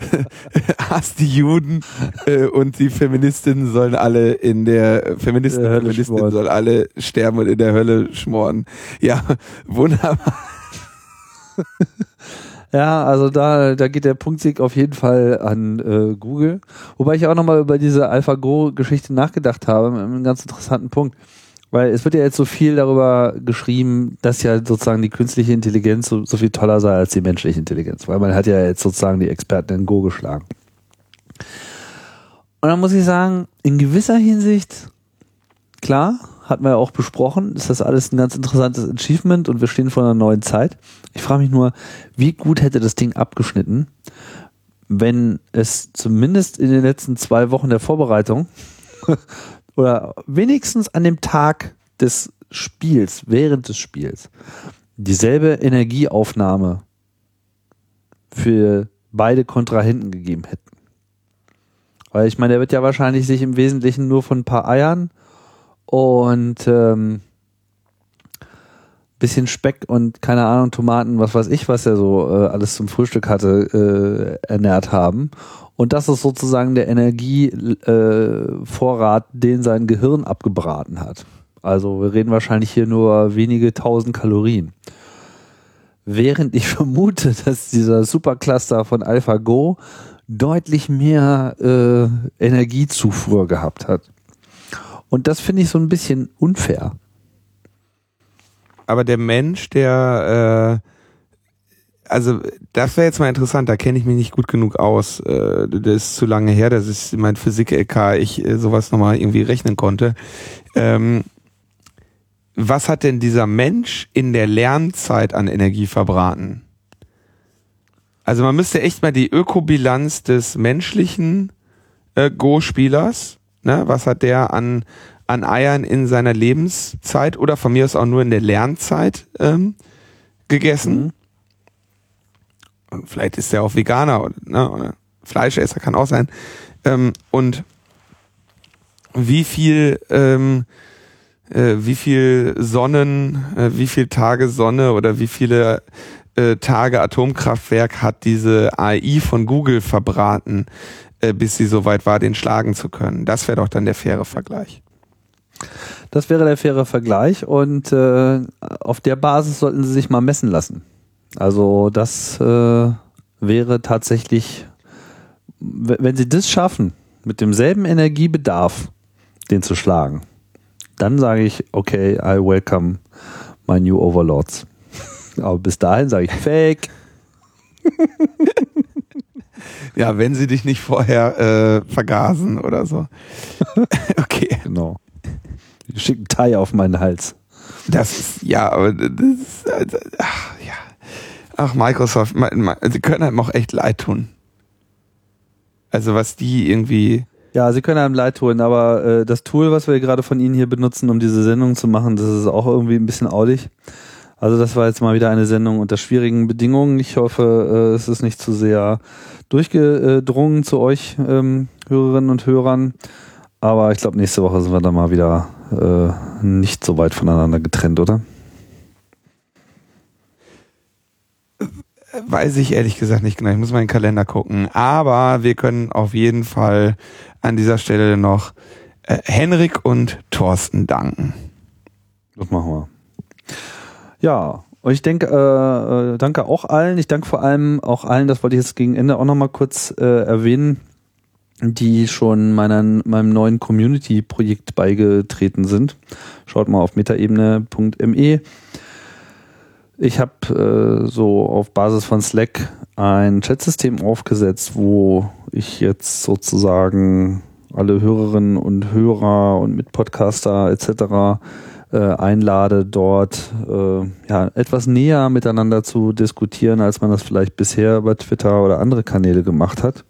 Speaker 2: hasst die Juden äh, und die Feministinnen sollen alle in der Feministen
Speaker 1: Der
Speaker 2: Feministinnen sollen alle sterben und in der Hölle schmoren. Ja, wunderbar.
Speaker 1: Ja, also da, da geht der Punktsieg auf jeden Fall an äh, Google. Wobei ich auch nochmal über diese AlphaGo-Geschichte nachgedacht habe, mit einem ganz interessanten Punkt. Weil es wird ja jetzt so viel darüber geschrieben, dass ja sozusagen die künstliche Intelligenz so, so viel toller sei als die menschliche Intelligenz. Weil man hat ja jetzt sozusagen die Experten in Go geschlagen. Und dann muss ich sagen, in gewisser Hinsicht, klar, hatten wir ja auch besprochen, ist das alles ein ganz interessantes Achievement und wir stehen vor einer neuen Zeit. Ich frage mich nur, wie gut hätte das Ding abgeschnitten, wenn es zumindest in den letzten zwei Wochen der Vorbereitung oder wenigstens an dem Tag des Spiels, während des Spiels, dieselbe Energieaufnahme für beide Kontrahenten gegeben hätten. Weil ich meine, der wird ja wahrscheinlich sich im Wesentlichen nur von ein paar Eiern und ähm, bisschen Speck und keine Ahnung, Tomaten, was weiß ich, was er so äh, alles zum Frühstück hatte, äh, ernährt haben. Und das ist sozusagen der Energievorrat, äh, den sein Gehirn abgebraten hat. Also wir reden wahrscheinlich hier nur wenige tausend Kalorien. Während ich vermute, dass dieser Supercluster von AlphaGo deutlich mehr äh, Energiezufuhr gehabt hat. Und das finde ich so ein bisschen unfair
Speaker 2: aber der Mensch, der, äh, also das wäre jetzt mal interessant, da kenne ich mich nicht gut genug aus. Äh, das ist zu lange her, dass ich mein Physik-LK, ich äh, sowas nochmal irgendwie rechnen konnte. Ähm, was hat denn dieser Mensch in der Lernzeit an Energie verbraten? Also man müsste echt mal die Ökobilanz des menschlichen äh, Go-Spielers, ne, was hat der an an Eiern in seiner Lebenszeit oder von mir aus auch nur in der Lernzeit ähm, gegessen. Mhm. Vielleicht ist er auch Veganer oder, ne, oder Fleischesser, kann auch sein. Ähm, und wie viel, ähm, äh, wie viel Sonnen, äh, wie viel Tage Sonne oder wie viele äh, Tage Atomkraftwerk hat diese AI von Google verbraten, äh, bis sie so weit war, den schlagen zu können. Das wäre doch dann der faire Vergleich.
Speaker 1: Das wäre der faire Vergleich und äh, auf der Basis sollten sie sich mal messen lassen. Also das äh, wäre tatsächlich, wenn sie das schaffen, mit demselben Energiebedarf den zu schlagen, dann sage ich, okay, I welcome my new overlords. Aber bis dahin sage ich Fake.
Speaker 2: ja, wenn sie dich nicht vorher äh, vergasen oder so.
Speaker 1: okay. Genau schicken Thai auf meinen Hals.
Speaker 2: Das ist, ja, aber das ist, also, ach, ja. Ach, Microsoft, sie können einem auch echt leid tun. Also was die irgendwie.
Speaker 1: Ja, sie können einem leid tun, aber äh, das Tool, was wir gerade von Ihnen hier benutzen, um diese Sendung zu machen, das ist auch irgendwie ein bisschen audig. Also das war jetzt mal wieder eine Sendung unter schwierigen Bedingungen. Ich hoffe, äh, es ist nicht zu sehr durchgedrungen zu euch ähm, Hörerinnen und Hörern. Aber ich glaube, nächste Woche sind wir dann mal wieder äh, nicht so weit voneinander getrennt, oder?
Speaker 2: Weiß ich ehrlich gesagt nicht genau. Ich muss mal in den Kalender gucken. Aber wir können auf jeden Fall an dieser Stelle noch äh, Henrik und Thorsten danken.
Speaker 1: Das machen wir. Ja, und ich denke, äh, äh, danke auch allen. Ich danke vor allem auch allen, das wollte ich jetzt gegen Ende auch nochmal kurz äh, erwähnen, die schon meiner, meinem neuen Community-Projekt beigetreten sind. Schaut mal auf metaebene.me. Ich habe äh, so auf Basis von Slack ein Chatsystem aufgesetzt, wo ich jetzt sozusagen alle Hörerinnen und Hörer und Mitpodcaster etc. Äh, einlade, dort äh, ja, etwas näher miteinander zu diskutieren, als man das vielleicht bisher über Twitter oder andere Kanäle gemacht hat.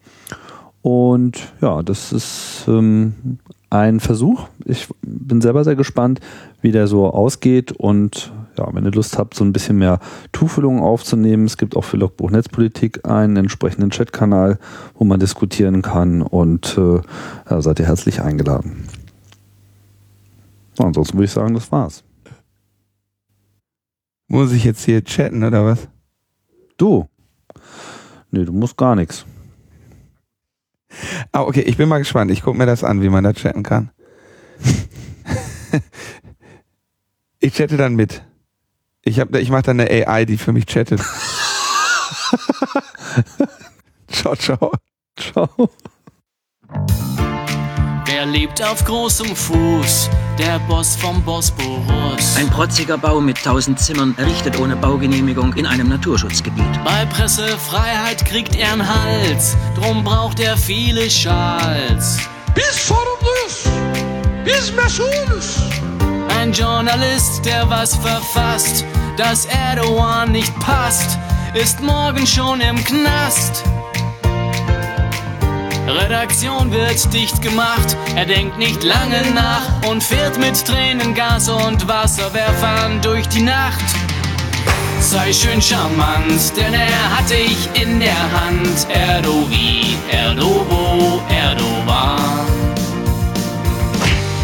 Speaker 1: Und ja, das ist ähm, ein Versuch. Ich bin selber sehr gespannt, wie der so ausgeht. Und ja, wenn ihr Lust habt, so ein bisschen mehr Tuchfüllungen aufzunehmen, es gibt auch für Logbuch Netzpolitik einen entsprechenden Chatkanal, wo man diskutieren kann. Und äh, ja, seid ihr herzlich eingeladen. So, ansonsten würde ich sagen, das war's.
Speaker 2: Muss ich jetzt hier chatten oder was?
Speaker 1: Du? Nee, du musst gar nichts.
Speaker 2: Ah, okay, ich bin mal gespannt. Ich gucke mir das an, wie man da chatten kann. ich chatte dann mit. Ich, hab, ich mache dann eine AI, die für mich chattet. ciao, ciao. Ciao.
Speaker 3: Er lebt auf großem Fuß, der Boss vom Bosporus.
Speaker 4: Ein protziger Bau mit tausend Zimmern, errichtet ohne Baugenehmigung in einem Naturschutzgebiet.
Speaker 3: Bei Pressefreiheit kriegt er einen Hals, drum braucht er viele Schals.
Speaker 5: Bis sorumluyuz, bis mesulüz.
Speaker 3: Ein Journalist, der was verfasst, dass Erdogan nicht passt, ist morgen schon im Knast. Redaktion wird dicht gemacht, er denkt nicht lange nach und fährt mit Tränengas und Wasserwerfern durch die Nacht. Sei schön charmant, denn er hat dich in der Hand. Erdovi, Erdobo, Erdogan.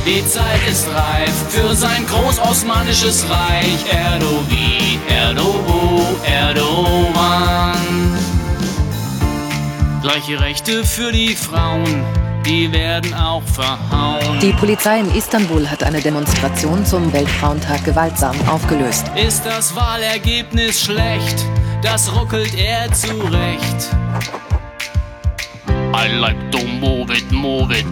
Speaker 3: Die Zeit ist reif für sein großosmanisches Reich. Erdovi, Erdobo, Erdogan. Gleiche Rechte für die Frauen, die werden auch verhauen.
Speaker 6: Die Polizei in Istanbul hat eine Demonstration zum Weltfrauentag gewaltsam aufgelöst.
Speaker 3: Ist das Wahlergebnis schlecht? Das ruckelt er zurecht. I like to move it, move it.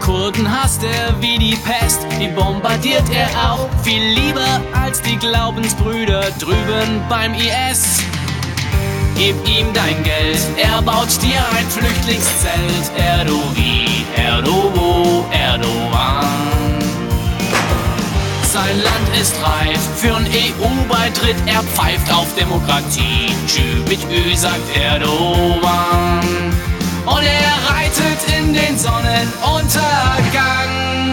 Speaker 3: Kurden hasst er wie die Pest, die bombardiert er auch viel lieber als die Glaubensbrüder drüben beim IS. Gib ihm dein Geld, er baut dir ein Flüchtlingszelt. Erdovi, Erdobo, Erdogan. Sein Land ist reif für einen EU-Beitritt, er pfeift auf Demokratie. Tschü mit Ü, sagt Erdogan. Und er reitet in den Sonnenuntergang.